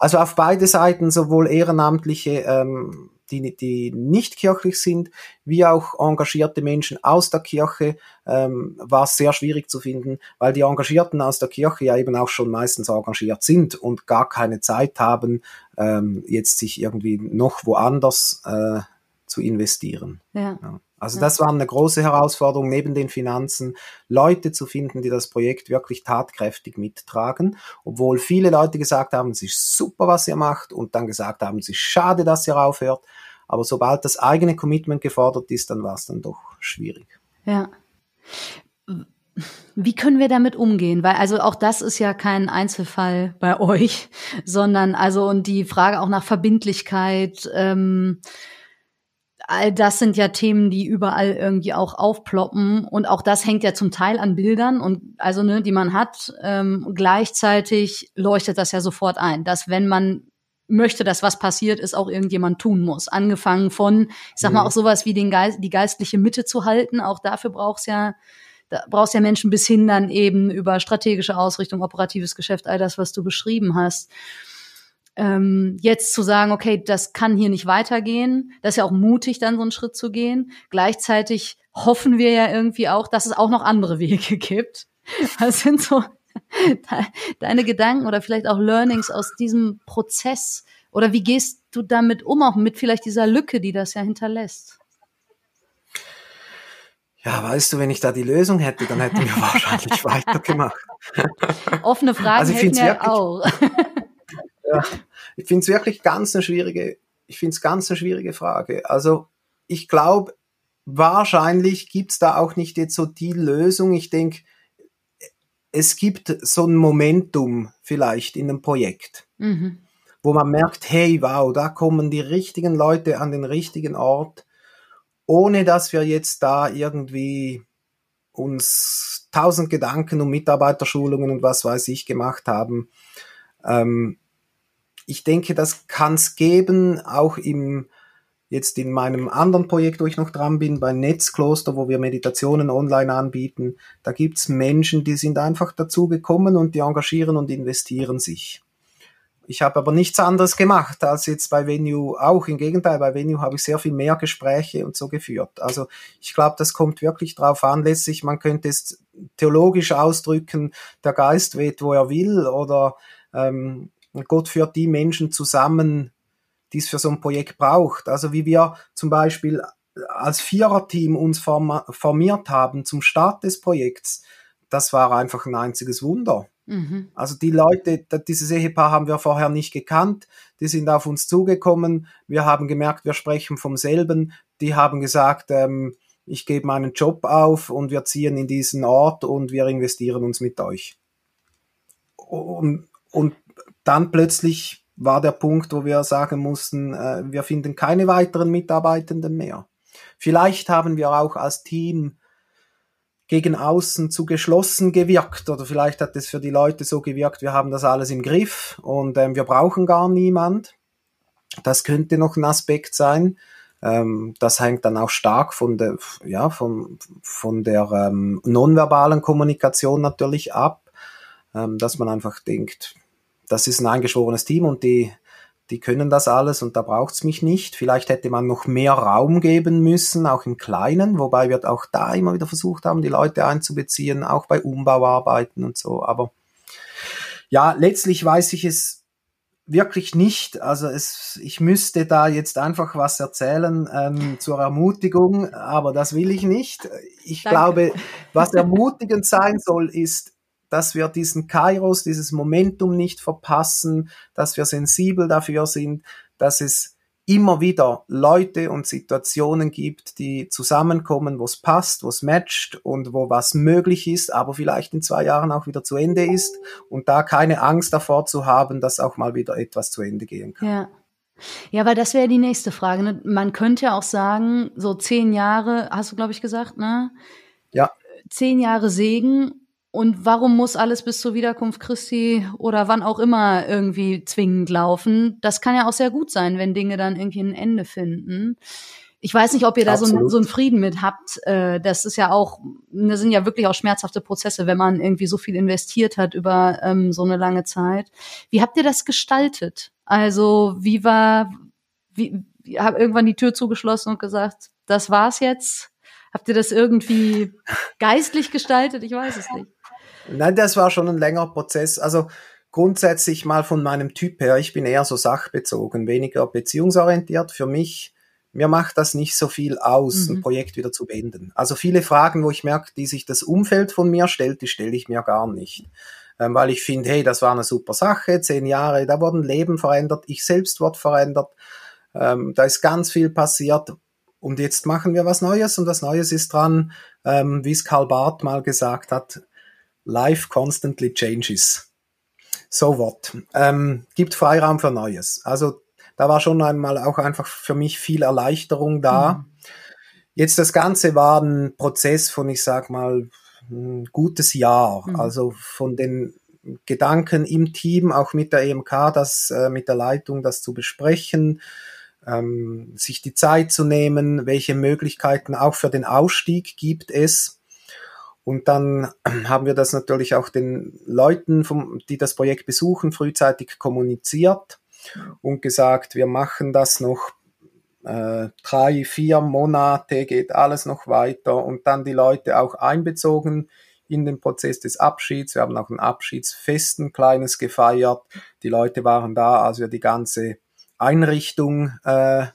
Also auf beide Seiten, sowohl ehrenamtliche ähm, die, die nicht kirchlich sind, wie auch engagierte Menschen aus der Kirche, ähm, war es sehr schwierig zu finden, weil die Engagierten aus der Kirche ja eben auch schon meistens engagiert sind und gar keine Zeit haben, ähm, jetzt sich irgendwie noch woanders äh, zu investieren. Ja. ja. Also das war eine große Herausforderung neben den Finanzen, Leute zu finden, die das Projekt wirklich tatkräftig mittragen, obwohl viele Leute gesagt haben, es ist super, was ihr macht und dann gesagt haben, es ist schade, dass ihr aufhört. Aber sobald das eigene Commitment gefordert ist, dann war es dann doch schwierig. Ja. Wie können wir damit umgehen? Weil also auch das ist ja kein Einzelfall bei euch, sondern also und die Frage auch nach Verbindlichkeit, ähm, all das sind ja Themen, die überall irgendwie auch aufploppen und auch das hängt ja zum Teil an Bildern und also ne, die man hat. Ähm, gleichzeitig leuchtet das ja sofort ein, dass wenn man möchte, dass was passiert ist, auch irgendjemand tun muss. Angefangen von, ich sag mal, mhm. auch sowas wie den Geist, die geistliche Mitte zu halten. Auch dafür brauchst ja, da brauchst ja Menschen bis hin dann eben über strategische Ausrichtung, operatives Geschäft, all das, was du beschrieben hast ähm, jetzt zu sagen, okay, das kann hier nicht weitergehen, das ist ja auch mutig, dann so einen Schritt zu gehen. Gleichzeitig hoffen wir ja irgendwie auch, dass es auch noch andere Wege gibt. Was sind so deine Gedanken oder vielleicht auch Learnings aus diesem Prozess? Oder wie gehst du damit um, auch mit vielleicht dieser Lücke, die das ja hinterlässt? Ja, weißt du, wenn ich da die Lösung hätte, dann hätten wir wahrscheinlich weitergemacht. Offene Fragen also helfen ja auch. Ja, ich finde es wirklich ganz eine schwierige, ich finde es ganz eine schwierige Frage. Also ich glaube, wahrscheinlich gibt's da auch nicht jetzt so die Lösung. Ich denke, es gibt so ein Momentum vielleicht in einem Projekt, mhm. wo man merkt, hey, wow, da kommen die richtigen Leute an den richtigen Ort, ohne dass wir jetzt da irgendwie uns tausend Gedanken um Mitarbeiterschulungen und was weiß ich gemacht haben. Ähm, ich denke, das kann es geben, auch im jetzt in meinem anderen Projekt, wo ich noch dran bin, bei Netzkloster, wo wir Meditationen online anbieten, da gibt's Menschen, die sind einfach dazugekommen und die engagieren und investieren sich. Ich habe aber nichts anderes gemacht als jetzt bei Venue auch. Im Gegenteil, bei Venue habe ich sehr viel mehr Gespräche und so geführt. Also ich glaube, das kommt wirklich drauf an. Letztlich, man könnte es theologisch ausdrücken, der Geist weht, wo er will, oder ähm, und Gott führt die Menschen zusammen, die es für so ein Projekt braucht. Also wie wir zum Beispiel als Viererteam uns formiert haben zum Start des Projekts, das war einfach ein einziges Wunder. Mhm. Also die Leute, dieses Ehepaar haben wir vorher nicht gekannt, die sind auf uns zugekommen, wir haben gemerkt, wir sprechen vom selben, die haben gesagt, ähm, ich gebe meinen Job auf und wir ziehen in diesen Ort und wir investieren uns mit euch. Und, und dann plötzlich war der Punkt, wo wir sagen mussten, äh, wir finden keine weiteren Mitarbeitenden mehr. Vielleicht haben wir auch als Team gegen außen zu geschlossen gewirkt oder vielleicht hat es für die Leute so gewirkt, wir haben das alles im Griff und ähm, wir brauchen gar niemand. Das könnte noch ein Aspekt sein. Ähm, das hängt dann auch stark von der, ja, von, von der ähm, nonverbalen Kommunikation natürlich ab, ähm, dass man einfach denkt, das ist ein eingeschworenes Team und die, die können das alles und da braucht's mich nicht. Vielleicht hätte man noch mehr Raum geben müssen, auch im Kleinen, wobei wir auch da immer wieder versucht haben, die Leute einzubeziehen, auch bei Umbauarbeiten und so. Aber ja, letztlich weiß ich es wirklich nicht. Also es, ich müsste da jetzt einfach was erzählen ähm, zur Ermutigung, aber das will ich nicht. Ich Danke. glaube, was ermutigend sein soll, ist, dass wir diesen Kairos, dieses Momentum nicht verpassen, dass wir sensibel dafür sind, dass es immer wieder Leute und Situationen gibt, die zusammenkommen, wo es passt, wo es matcht und wo was möglich ist, aber vielleicht in zwei Jahren auch wieder zu Ende ist und da keine Angst davor zu haben, dass auch mal wieder etwas zu Ende gehen kann. Ja. Ja, weil das wäre die nächste Frage. Ne? Man könnte ja auch sagen, so zehn Jahre, hast du, glaube ich, gesagt, ne? Ja. Zehn Jahre Segen und warum muss alles bis zur Wiederkunft Christi oder wann auch immer irgendwie zwingend laufen? Das kann ja auch sehr gut sein, wenn Dinge dann irgendwie ein Ende finden. Ich weiß nicht, ob ihr da so, ein, so einen Frieden mit habt. Äh, das ist ja auch, das sind ja wirklich auch schmerzhafte Prozesse, wenn man irgendwie so viel investiert hat über ähm, so eine lange Zeit. Wie habt ihr das gestaltet? Also wie war, wie, wie hab irgendwann die Tür zugeschlossen und gesagt, das war's jetzt? Habt ihr das irgendwie geistlich gestaltet? Ich weiß es nicht. Nein, das war schon ein längerer Prozess. Also grundsätzlich mal von meinem Typ her, ich bin eher so sachbezogen, weniger beziehungsorientiert. Für mich, mir macht das nicht so viel aus, mhm. ein Projekt wieder zu beenden. Also viele Fragen, wo ich merke, die sich das Umfeld von mir stellt, die stelle ich mir gar nicht. Ähm, weil ich finde, hey, das war eine super Sache, zehn Jahre, da wurden Leben verändert, ich selbst wurde verändert, ähm, da ist ganz viel passiert. Und jetzt machen wir was Neues und was Neues ist dran, ähm, wie es Karl Barth mal gesagt hat, Life constantly changes. So what? Ähm, gibt Freiraum für Neues. Also da war schon einmal auch einfach für mich viel Erleichterung da. Mhm. Jetzt das Ganze war ein Prozess von, ich sag mal, ein gutes Jahr. Mhm. Also von den Gedanken im Team, auch mit der EMK, das äh, mit der Leitung, das zu besprechen, ähm, sich die Zeit zu nehmen, welche Möglichkeiten auch für den Ausstieg gibt es. Und dann haben wir das natürlich auch den Leuten, vom, die das Projekt besuchen, frühzeitig kommuniziert und gesagt, wir machen das noch äh, drei, vier Monate, geht alles noch weiter und dann die Leute auch einbezogen in den Prozess des Abschieds. Wir haben auch ein Abschiedsfest, ein kleines gefeiert. Die Leute waren da, als wir die ganze Einrichtung äh,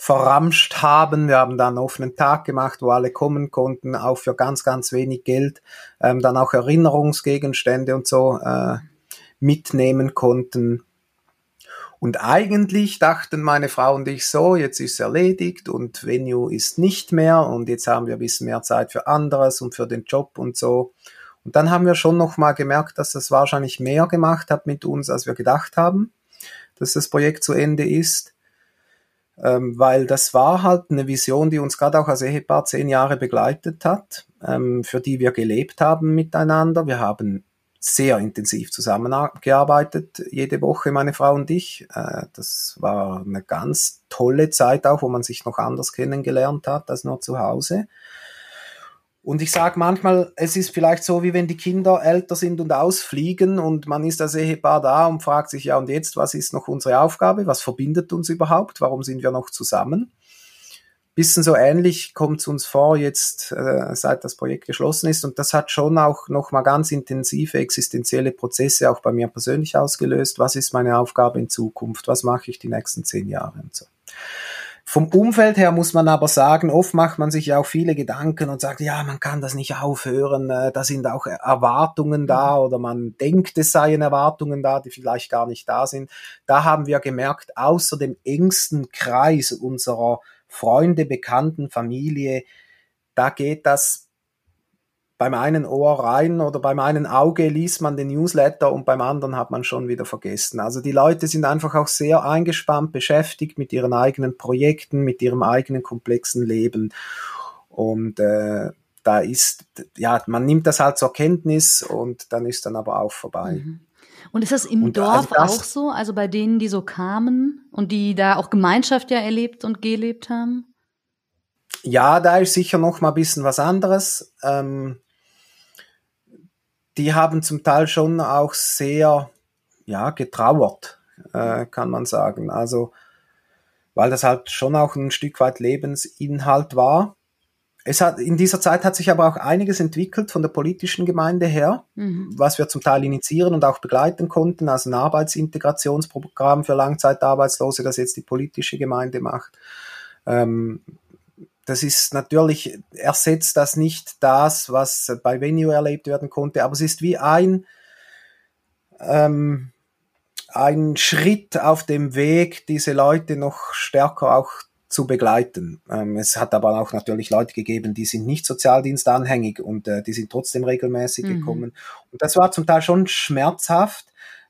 verramscht haben. Wir haben dann einen offenen Tag gemacht, wo alle kommen konnten, auch für ganz, ganz wenig Geld, ähm, dann auch Erinnerungsgegenstände und so äh, mitnehmen konnten. Und eigentlich dachten meine Frau und ich so, jetzt ist erledigt und Venue ist nicht mehr und jetzt haben wir ein bisschen mehr Zeit für anderes und für den Job und so. Und dann haben wir schon nochmal gemerkt, dass das wahrscheinlich mehr gemacht hat mit uns, als wir gedacht haben, dass das Projekt zu Ende ist ähm, weil das war halt eine Vision, die uns gerade auch als Ehepaar zehn Jahre begleitet hat, ähm, für die wir gelebt haben miteinander. Wir haben sehr intensiv zusammengearbeitet, jede Woche, meine Frau und ich. Äh, das war eine ganz tolle Zeit auch, wo man sich noch anders kennengelernt hat als nur zu Hause. Und ich sage manchmal, es ist vielleicht so, wie wenn die Kinder älter sind und ausfliegen und man ist als Ehepaar da und fragt sich, ja und jetzt, was ist noch unsere Aufgabe? Was verbindet uns überhaupt? Warum sind wir noch zusammen? Bisschen so ähnlich kommt es uns vor jetzt, äh, seit das Projekt geschlossen ist. Und das hat schon auch nochmal ganz intensive existenzielle Prozesse auch bei mir persönlich ausgelöst. Was ist meine Aufgabe in Zukunft? Was mache ich die nächsten zehn Jahre und so. Vom Umfeld her muss man aber sagen, oft macht man sich ja auch viele Gedanken und sagt, ja, man kann das nicht aufhören, äh, da sind auch Erwartungen da mhm. oder man denkt, es seien Erwartungen da, die vielleicht gar nicht da sind. Da haben wir gemerkt, außer dem engsten Kreis unserer Freunde, Bekannten, Familie, da geht das beim einen Ohr rein oder beim einen Auge liest man den Newsletter und beim anderen hat man schon wieder vergessen. Also die Leute sind einfach auch sehr eingespannt, beschäftigt mit ihren eigenen Projekten, mit ihrem eigenen komplexen Leben. Und äh, da ist, ja, man nimmt das halt zur Kenntnis und dann ist dann aber auch vorbei. Mhm. Und ist das im und Dorf also das, auch so? Also bei denen, die so kamen und die da auch Gemeinschaft ja erlebt und gelebt haben? Ja, da ist sicher noch mal ein bisschen was anderes. Ähm, die haben zum Teil schon auch sehr, ja, getrauert, äh, kann man sagen. Also, weil das halt schon auch ein Stück weit Lebensinhalt war. es hat, in dieser Zeit hat sich aber auch einiges entwickelt von der politischen Gemeinde her, mhm. was wir zum Teil initiieren und auch begleiten konnten, also ein Arbeitsintegrationsprogramm für Langzeitarbeitslose, das jetzt die politische Gemeinde macht. Ähm, das ist natürlich, ersetzt das nicht das, was bei Venue erlebt werden konnte, aber es ist wie ein, ähm, ein Schritt auf dem Weg, diese Leute noch stärker auch zu begleiten. Ähm, es hat aber auch natürlich Leute gegeben, die sind nicht sozialdienstanhängig und äh, die sind trotzdem regelmäßig mhm. gekommen. Und das war zum Teil schon schmerzhaft,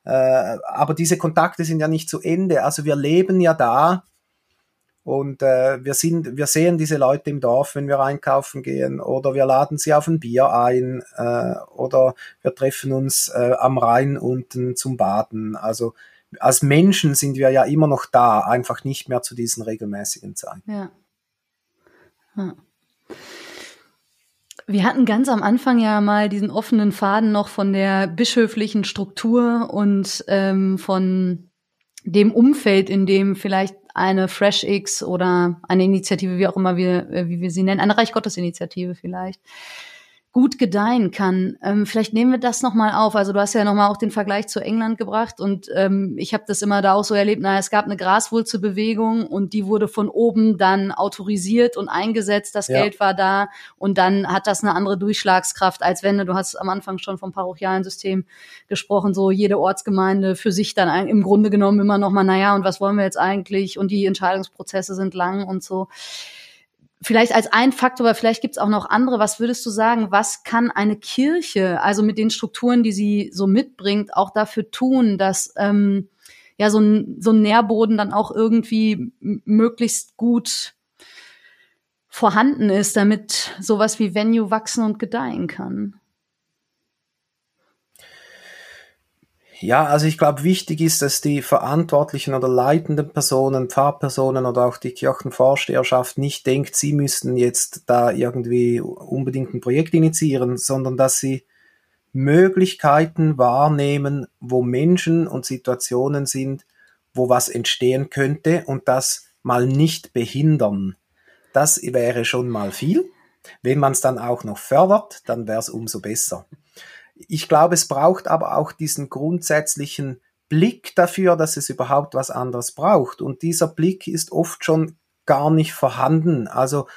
äh, aber diese Kontakte sind ja nicht zu Ende. Also wir leben ja da und äh, wir sind, wir sehen diese Leute im Dorf, wenn wir einkaufen gehen, oder wir laden sie auf ein Bier ein, äh, oder wir treffen uns äh, am Rhein unten zum Baden. Also als Menschen sind wir ja immer noch da, einfach nicht mehr zu diesen regelmäßigen Zeiten. Ja. Wir hatten ganz am Anfang ja mal diesen offenen Faden noch von der bischöflichen Struktur und ähm, von dem Umfeld, in dem vielleicht eine Fresh X oder eine Initiative, wie auch immer wir, äh, wie wir sie nennen, eine Reich Gottes Initiative vielleicht, gut gedeihen kann. Ähm, vielleicht nehmen wir das nochmal auf. Also du hast ja nochmal auch den Vergleich zu England gebracht und ähm, ich habe das immer da auch so erlebt, naja, es gab eine Graswurzelbewegung und die wurde von oben dann autorisiert und eingesetzt, das ja. Geld war da und dann hat das eine andere Durchschlagskraft, als wenn du hast am Anfang schon vom parochialen System gesprochen, so jede Ortsgemeinde für sich dann im Grunde genommen immer nochmal, naja, und was wollen wir jetzt eigentlich und die Entscheidungsprozesse sind lang und so vielleicht als ein Faktor, aber vielleicht gibt es auch noch andere. Was würdest du sagen, was kann eine Kirche, also mit den Strukturen, die sie so mitbringt, auch dafür tun, dass ähm, ja so ein, so ein Nährboden dann auch irgendwie möglichst gut vorhanden ist, damit sowas wie Venue wachsen und gedeihen kann? Ja, also ich glaube, wichtig ist, dass die verantwortlichen oder leitenden Personen, Pfarrpersonen oder auch die Kirchenvorsteherschaft nicht denkt, sie müssten jetzt da irgendwie unbedingt ein Projekt initiieren, sondern dass sie Möglichkeiten wahrnehmen, wo Menschen und Situationen sind, wo was entstehen könnte und das mal nicht behindern. Das wäre schon mal viel. Wenn man es dann auch noch fördert, dann wäre es umso besser. Ich glaube, es braucht aber auch diesen grundsätzlichen Blick dafür, dass es überhaupt was anderes braucht. Und dieser Blick ist oft schon gar nicht vorhanden. Also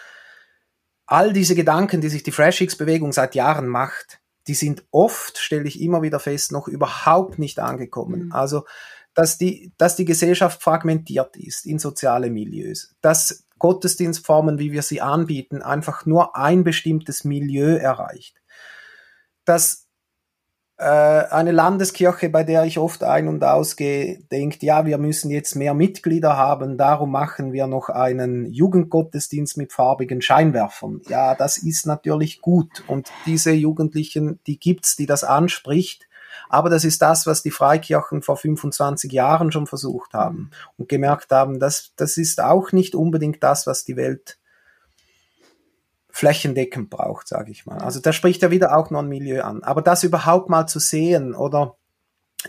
all diese Gedanken, die sich die FreshX-Bewegung seit Jahren macht, die sind oft, stelle ich immer wieder fest, noch überhaupt nicht angekommen. Mhm. Also, dass die, dass die Gesellschaft fragmentiert ist in soziale Milieus, dass Gottesdienstformen, wie wir sie anbieten, einfach nur ein bestimmtes Milieu erreicht, dass eine Landeskirche, bei der ich oft ein- und ausgehe, denkt, ja, wir müssen jetzt mehr Mitglieder haben, darum machen wir noch einen Jugendgottesdienst mit farbigen Scheinwerfern. Ja, das ist natürlich gut und diese Jugendlichen, die gibt's, die das anspricht. Aber das ist das, was die Freikirchen vor 25 Jahren schon versucht haben und gemerkt haben, dass das ist auch nicht unbedingt das, was die Welt flächendeckend braucht, sage ich mal. Also da spricht ja wieder auch noch ein Milieu an. Aber das überhaupt mal zu sehen oder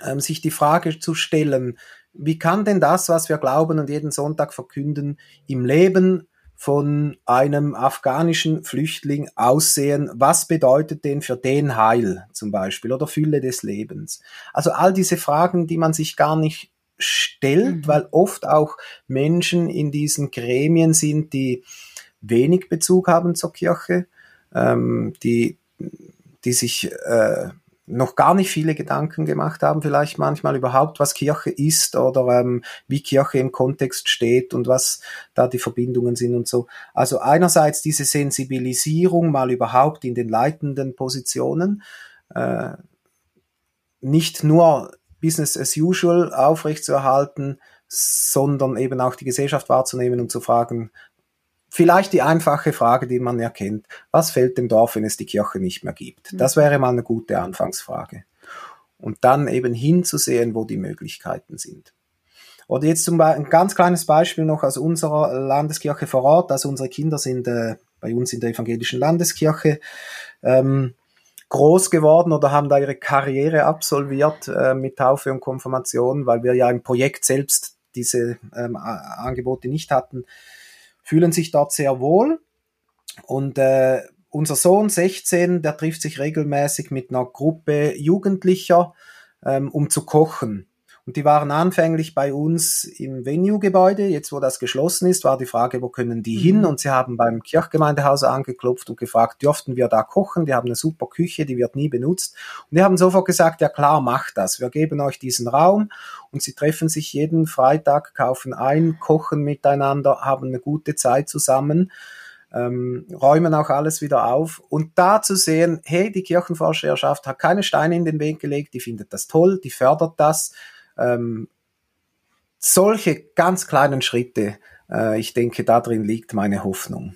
ähm, sich die Frage zu stellen, wie kann denn das, was wir glauben und jeden Sonntag verkünden, im Leben von einem afghanischen Flüchtling aussehen? Was bedeutet denn für den Heil zum Beispiel oder Fülle des Lebens? Also all diese Fragen, die man sich gar nicht stellt, mhm. weil oft auch Menschen in diesen Gremien sind, die wenig Bezug haben zur Kirche, ähm, die, die sich äh, noch gar nicht viele Gedanken gemacht haben, vielleicht manchmal überhaupt, was Kirche ist oder ähm, wie Kirche im Kontext steht und was da die Verbindungen sind und so. Also einerseits diese Sensibilisierung mal überhaupt in den leitenden Positionen, äh, nicht nur Business as usual aufrechtzuerhalten, sondern eben auch die Gesellschaft wahrzunehmen und zu fragen, Vielleicht die einfache Frage, die man erkennt. Was fällt dem Dorf, wenn es die Kirche nicht mehr gibt? Mhm. Das wäre mal eine gute Anfangsfrage. Und dann eben hinzusehen, wo die Möglichkeiten sind. Oder jetzt zum Beispiel ein ganz kleines Beispiel noch aus unserer Landeskirche vor Ort. Also unsere Kinder sind äh, bei uns in der evangelischen Landeskirche ähm, groß geworden oder haben da ihre Karriere absolviert äh, mit Taufe und Konfirmation, weil wir ja im Projekt selbst diese ähm, Angebote nicht hatten fühlen sich dort sehr wohl. Und äh, unser Sohn 16, der trifft sich regelmäßig mit einer Gruppe Jugendlicher, ähm, um zu kochen. Und die waren anfänglich bei uns im Venue-Gebäude. Jetzt, wo das geschlossen ist, war die Frage, wo können die mhm. hin? Und sie haben beim Kirchgemeindehaus angeklopft und gefragt, dürften wir da kochen? Die haben eine super Küche, die wird nie benutzt. Und die haben sofort gesagt, ja klar, macht das. Wir geben euch diesen Raum. Und sie treffen sich jeden Freitag, kaufen ein, kochen miteinander, haben eine gute Zeit zusammen. Ähm, räumen auch alles wieder auf. Und da zu sehen, hey, die Kirchenvorsteherschaft hat keine Steine in den Weg gelegt, die findet das toll, die fördert das, ähm, solche ganz kleinen Schritte, äh, ich denke, darin liegt meine Hoffnung.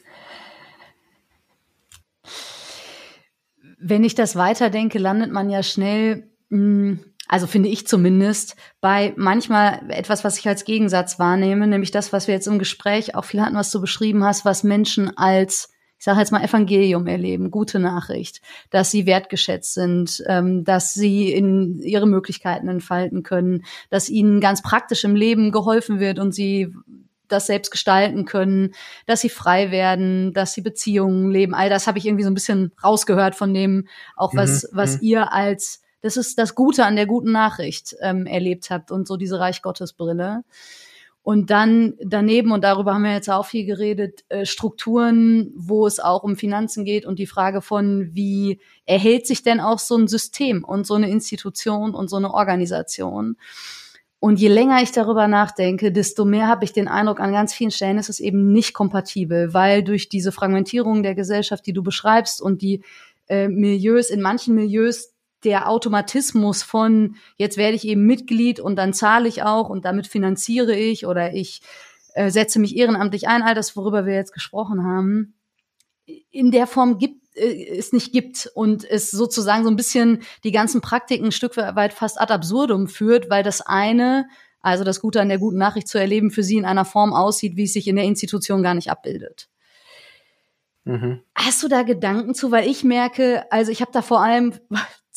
Wenn ich das weiterdenke, landet man ja schnell, hm, also finde ich zumindest, bei manchmal etwas, was ich als Gegensatz wahrnehme, nämlich das, was wir jetzt im Gespräch auch viel hatten, was du beschrieben hast, was Menschen als ich sage jetzt mal Evangelium erleben, gute Nachricht, dass sie wertgeschätzt sind, ähm, dass sie in ihre Möglichkeiten entfalten können, dass ihnen ganz praktisch im Leben geholfen wird und sie das selbst gestalten können, dass sie frei werden, dass sie Beziehungen leben. All das habe ich irgendwie so ein bisschen rausgehört von dem, auch was, mhm, was mhm. ihr als, das ist das Gute an der guten Nachricht ähm, erlebt habt und so diese Reich Gottes Brille. Und dann daneben, und darüber haben wir jetzt auch viel geredet, äh, Strukturen, wo es auch um Finanzen geht und die Frage von, wie erhält sich denn auch so ein System und so eine Institution und so eine Organisation? Und je länger ich darüber nachdenke, desto mehr habe ich den Eindruck, an ganz vielen Stellen ist es eben nicht kompatibel, weil durch diese Fragmentierung der Gesellschaft, die du beschreibst und die äh, Milieus, in manchen Milieus der Automatismus von jetzt werde ich eben Mitglied und dann zahle ich auch und damit finanziere ich oder ich äh, setze mich ehrenamtlich ein, all das, worüber wir jetzt gesprochen haben, in der Form gibt äh, es nicht gibt und es sozusagen so ein bisschen die ganzen Praktiken ein Stück weit fast ad absurdum führt, weil das eine, also das Gute an der guten Nachricht zu erleben, für sie in einer Form aussieht, wie es sich in der Institution gar nicht abbildet. Mhm. Hast du da Gedanken zu? Weil ich merke, also ich habe da vor allem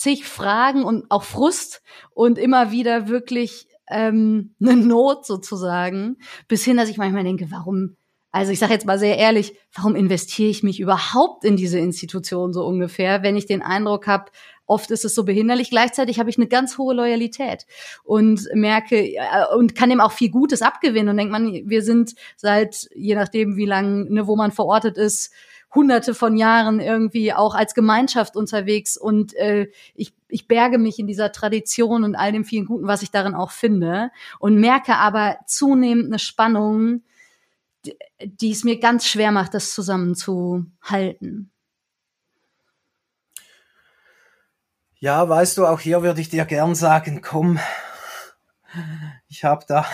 zig Fragen und auch Frust und immer wieder wirklich ähm, eine Not sozusagen, bis hin, dass ich manchmal denke, warum, also ich sage jetzt mal sehr ehrlich, warum investiere ich mich überhaupt in diese Institution so ungefähr, wenn ich den Eindruck habe, oft ist es so behinderlich. Gleichzeitig habe ich eine ganz hohe Loyalität und merke äh, und kann dem auch viel Gutes abgewinnen und denkt man, wir sind seit je nachdem, wie lang, ne, wo man verortet ist, hunderte von Jahren irgendwie auch als Gemeinschaft unterwegs und äh, ich, ich berge mich in dieser Tradition und all dem vielen Guten, was ich darin auch finde und merke aber zunehmend eine Spannung, die, die es mir ganz schwer macht, das zusammenzuhalten. Ja, weißt du, auch hier würde ich dir gern sagen, komm, ich habe da.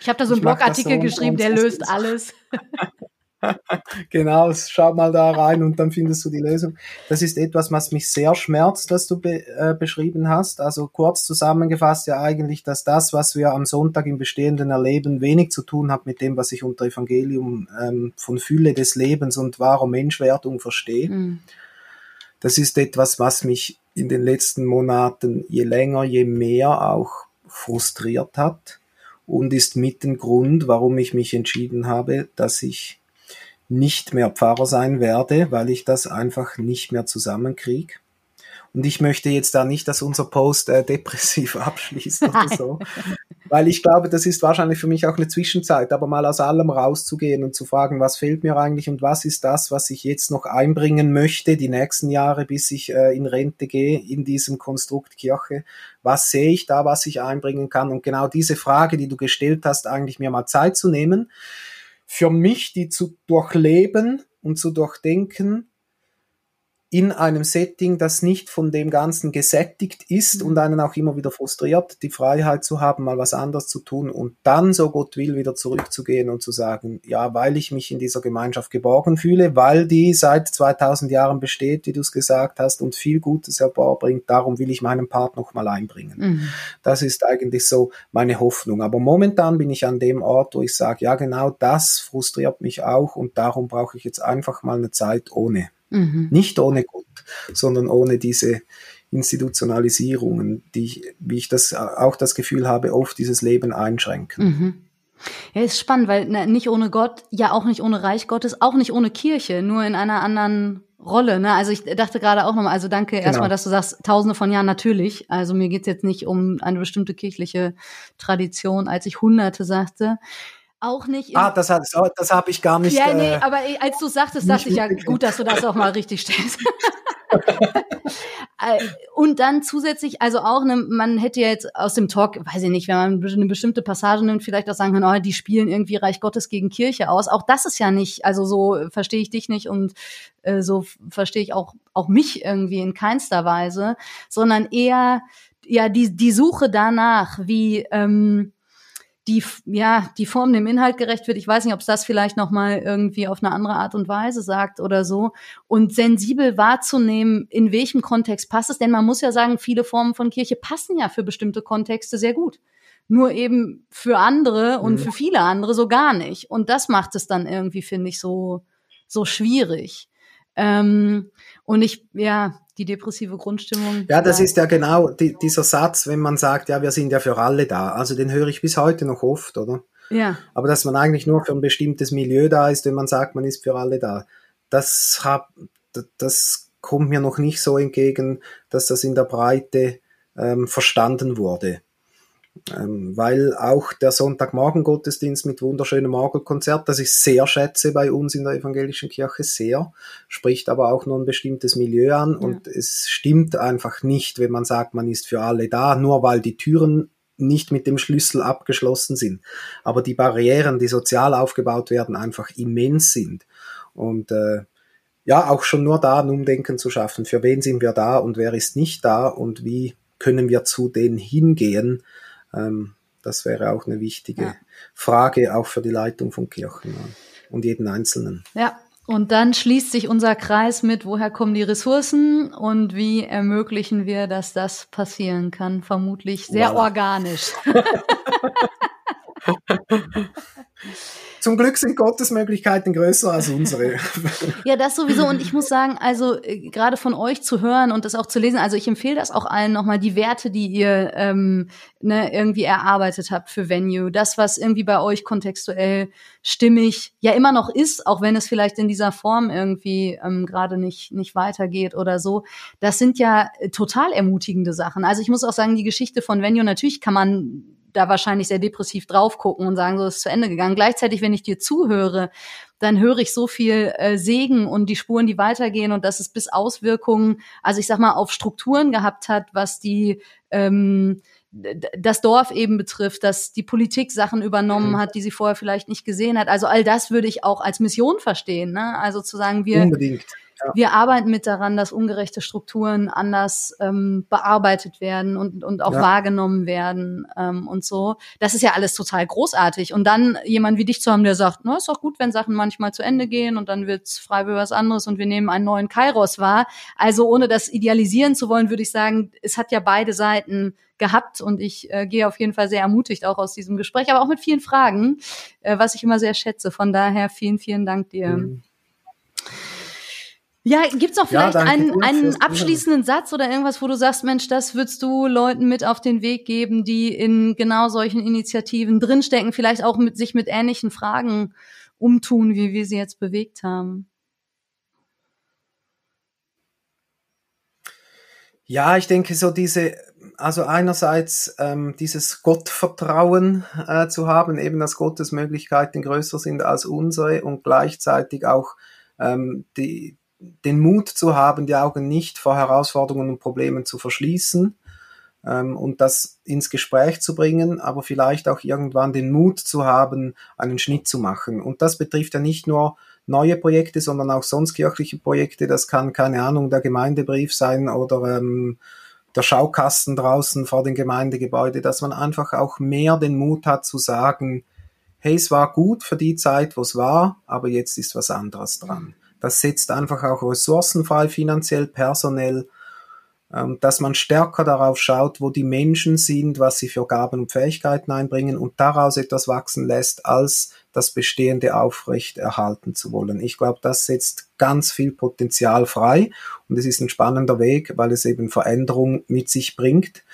Ich habe da so einen Blogartikel so geschrieben, der löst alles. genau, schau mal da rein und dann findest du die Lösung. Das ist etwas, was mich sehr schmerzt, was du be äh, beschrieben hast. Also kurz zusammengefasst ja eigentlich, dass das, was wir am Sonntag im Bestehenden erleben, wenig zu tun hat mit dem, was ich unter Evangelium ähm, von Fülle des Lebens und wahrer Menschwerdung verstehe. Mhm. Das ist etwas, was mich in den letzten Monaten je länger, je mehr auch frustriert hat und ist mit dem Grund, warum ich mich entschieden habe, dass ich nicht mehr Pfarrer sein werde, weil ich das einfach nicht mehr zusammenkriege. Und ich möchte jetzt da nicht, dass unser Post äh, depressiv abschließt oder so, weil ich glaube, das ist wahrscheinlich für mich auch eine Zwischenzeit, aber mal aus allem rauszugehen und zu fragen, was fehlt mir eigentlich und was ist das, was ich jetzt noch einbringen möchte, die nächsten Jahre, bis ich äh, in Rente gehe, in diesem Konstrukt Kirche. Was sehe ich da, was ich einbringen kann? Und genau diese Frage, die du gestellt hast, eigentlich mir mal Zeit zu nehmen für mich, die zu durchleben und zu durchdenken in einem Setting, das nicht von dem Ganzen gesättigt ist mhm. und einen auch immer wieder frustriert, die Freiheit zu haben, mal was anderes zu tun und dann, so Gott will, wieder zurückzugehen und zu sagen, ja, weil ich mich in dieser Gemeinschaft geborgen fühle, weil die seit 2000 Jahren besteht, wie du es gesagt hast, und viel Gutes hervorbringt, darum will ich meinen Part nochmal einbringen. Mhm. Das ist eigentlich so meine Hoffnung. Aber momentan bin ich an dem Ort, wo ich sage, ja, genau das frustriert mich auch und darum brauche ich jetzt einfach mal eine Zeit ohne. Mhm. Nicht ohne Gott, sondern ohne diese Institutionalisierungen, die, wie ich das auch das Gefühl habe, oft dieses Leben einschränken. Mhm. Ja, ist spannend, weil ne, nicht ohne Gott, ja auch nicht ohne Reich Gottes, auch nicht ohne Kirche, nur in einer anderen Rolle. Ne? Also ich dachte gerade auch nochmal, also danke genau. erstmal, dass du sagst, tausende von Jahren natürlich. Also mir geht's jetzt nicht um eine bestimmte kirchliche Tradition, als ich hunderte sagte. Auch nicht. Ah, das, hat, das habe ich gar nicht. Ja, nee, äh, aber als du sagtest, dachte ich ja, gut, dass du das auch mal richtig stellst. Äh, und dann zusätzlich, also auch, ne, man hätte jetzt aus dem Talk, weiß ich nicht, wenn man eine bestimmte Passage nimmt, vielleicht auch sagen können, oh, die spielen irgendwie Reich Gottes gegen Kirche aus. Auch das ist ja nicht, also so verstehe ich dich nicht und äh, so verstehe ich auch, auch mich irgendwie in keinster Weise, sondern eher ja die, die Suche danach, wie ähm, die ja die Form dem Inhalt gerecht wird. Ich weiß nicht, ob es das vielleicht noch mal irgendwie auf eine andere Art und Weise sagt oder so und sensibel wahrzunehmen, in welchem Kontext passt es, denn man muss ja sagen, viele Formen von Kirche passen ja für bestimmte Kontexte sehr gut. Nur eben für andere und mhm. für viele andere so gar nicht. Und das macht es dann irgendwie, finde ich, so, so schwierig. Ähm, und ich, ja, die depressive Grundstimmung. Ja, das ist ja genau die, dieser Satz, wenn man sagt, ja, wir sind ja für alle da. Also den höre ich bis heute noch oft, oder? Ja. Aber dass man eigentlich nur für ein bestimmtes Milieu da ist, wenn man sagt, man ist für alle da. Das hab, das kommt mir noch nicht so entgegen, dass das in der Breite ähm, verstanden wurde. Ähm, weil auch der Sonntagmorgen-Gottesdienst mit wunderschönem Orgelkonzert, das ich sehr schätze bei uns in der evangelischen Kirche sehr, spricht aber auch nur ein bestimmtes Milieu an ja. und es stimmt einfach nicht, wenn man sagt, man ist für alle da, nur weil die Türen nicht mit dem Schlüssel abgeschlossen sind. Aber die Barrieren, die sozial aufgebaut werden, einfach immens sind. Und äh, ja, auch schon nur da ein Umdenken zu schaffen. Für wen sind wir da und wer ist nicht da und wie können wir zu denen hingehen, ähm, das wäre auch eine wichtige ja. Frage, auch für die Leitung von Kirchen und jeden Einzelnen. Ja, und dann schließt sich unser Kreis mit, woher kommen die Ressourcen und wie ermöglichen wir, dass das passieren kann? Vermutlich sehr voilà. organisch. Zum Glück sind Gottes Möglichkeiten größer als unsere. ja, das sowieso. Und ich muss sagen, also äh, gerade von euch zu hören und das auch zu lesen, also ich empfehle das auch allen nochmal, die Werte, die ihr ähm, ne, irgendwie erarbeitet habt für Venue, das, was irgendwie bei euch kontextuell stimmig ja immer noch ist, auch wenn es vielleicht in dieser Form irgendwie ähm, gerade nicht, nicht weitergeht oder so, das sind ja total ermutigende Sachen. Also ich muss auch sagen, die Geschichte von Venue, natürlich kann man da wahrscheinlich sehr depressiv drauf gucken und sagen, so ist zu Ende gegangen. Gleichzeitig, wenn ich dir zuhöre, dann höre ich so viel äh, Segen und die Spuren, die weitergehen und dass es bis Auswirkungen, also ich sag mal, auf Strukturen gehabt hat, was die ähm, das Dorf eben betrifft, dass die Politik Sachen übernommen mhm. hat, die sie vorher vielleicht nicht gesehen hat. Also all das würde ich auch als Mission verstehen. Ne? Also zu sagen, wir, Unbedingt. Ja. Wir arbeiten mit daran, dass ungerechte Strukturen anders ähm, bearbeitet werden und, und auch ja. wahrgenommen werden ähm, und so. Das ist ja alles total großartig. Und dann jemand wie dich zu haben, der sagt, na, ist doch gut, wenn Sachen manchmal zu Ende gehen und dann wird's frei für was anderes und wir nehmen einen neuen Kairos wahr. Also ohne das idealisieren zu wollen, würde ich sagen, es hat ja beide Seiten gehabt und ich äh, gehe auf jeden Fall sehr ermutigt auch aus diesem Gespräch, aber auch mit vielen Fragen, äh, was ich immer sehr schätze. Von daher vielen, vielen Dank dir. Mhm. Ja, gibt's noch vielleicht ja, einen, einen abschließenden Satz oder irgendwas, wo du sagst, Mensch, das würdest du Leuten mit auf den Weg geben, die in genau solchen Initiativen drinstecken, vielleicht auch mit sich mit ähnlichen Fragen umtun, wie wir sie jetzt bewegt haben? Ja, ich denke so diese, also einerseits ähm, dieses Gottvertrauen äh, zu haben, eben dass Gottes Möglichkeiten größer sind als unsere und gleichzeitig auch ähm, die, den Mut zu haben, die Augen nicht vor Herausforderungen und Problemen zu verschließen ähm, und das ins Gespräch zu bringen, aber vielleicht auch irgendwann den Mut zu haben, einen Schnitt zu machen. Und das betrifft ja nicht nur neue Projekte, sondern auch sonst kirchliche Projekte. Das kann, keine Ahnung, der Gemeindebrief sein oder ähm, der Schaukasten draußen vor dem Gemeindegebäude, dass man einfach auch mehr den Mut hat zu sagen, hey, es war gut für die Zeit, wo es war, aber jetzt ist was anderes dran. Das setzt einfach auch Ressourcen frei, finanziell, personell, ähm, dass man stärker darauf schaut, wo die Menschen sind, was sie für Gaben und Fähigkeiten einbringen und daraus etwas wachsen lässt, als das Bestehende aufrecht erhalten zu wollen. Ich glaube, das setzt ganz viel Potenzial frei und es ist ein spannender Weg, weil es eben Veränderung mit sich bringt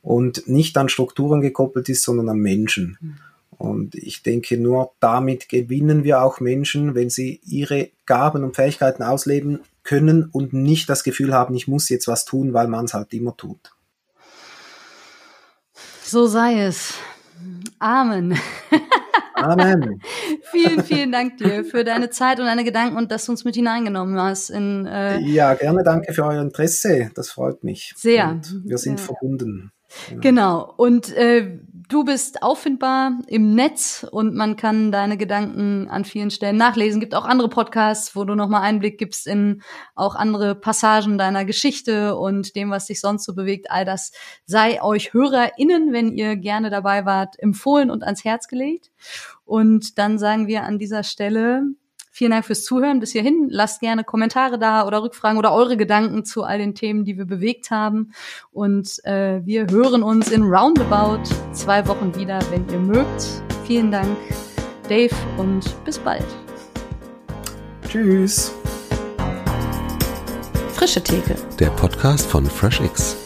und nicht an Strukturen gekoppelt ist, sondern an Menschen. Und ich denke, nur damit gewinnen wir auch Menschen, wenn sie ihre Gaben und Fähigkeiten ausleben können und nicht das Gefühl haben, ich muss jetzt was tun, weil man es halt immer tut. So sei es. Amen. Amen. vielen, vielen Dank dir für deine Zeit und deine Gedanken und dass du uns mit hineingenommen hast. In, äh ja, gerne danke für euer Interesse. Das freut mich. Sehr. Und wir sind ja. verbunden. Ja. Genau. Und äh, Du bist auffindbar im Netz und man kann deine Gedanken an vielen Stellen nachlesen. Gibt auch andere Podcasts, wo du nochmal Einblick gibst in auch andere Passagen deiner Geschichte und dem, was dich sonst so bewegt. All das sei euch HörerInnen, wenn ihr gerne dabei wart, empfohlen und ans Herz gelegt. Und dann sagen wir an dieser Stelle Vielen Dank fürs Zuhören bis hierhin. Lasst gerne Kommentare da oder Rückfragen oder eure Gedanken zu all den Themen, die wir bewegt haben. Und äh, wir hören uns in Roundabout zwei Wochen wieder, wenn ihr mögt. Vielen Dank, Dave, und bis bald. Tschüss. Frische Theke. Der Podcast von FreshX.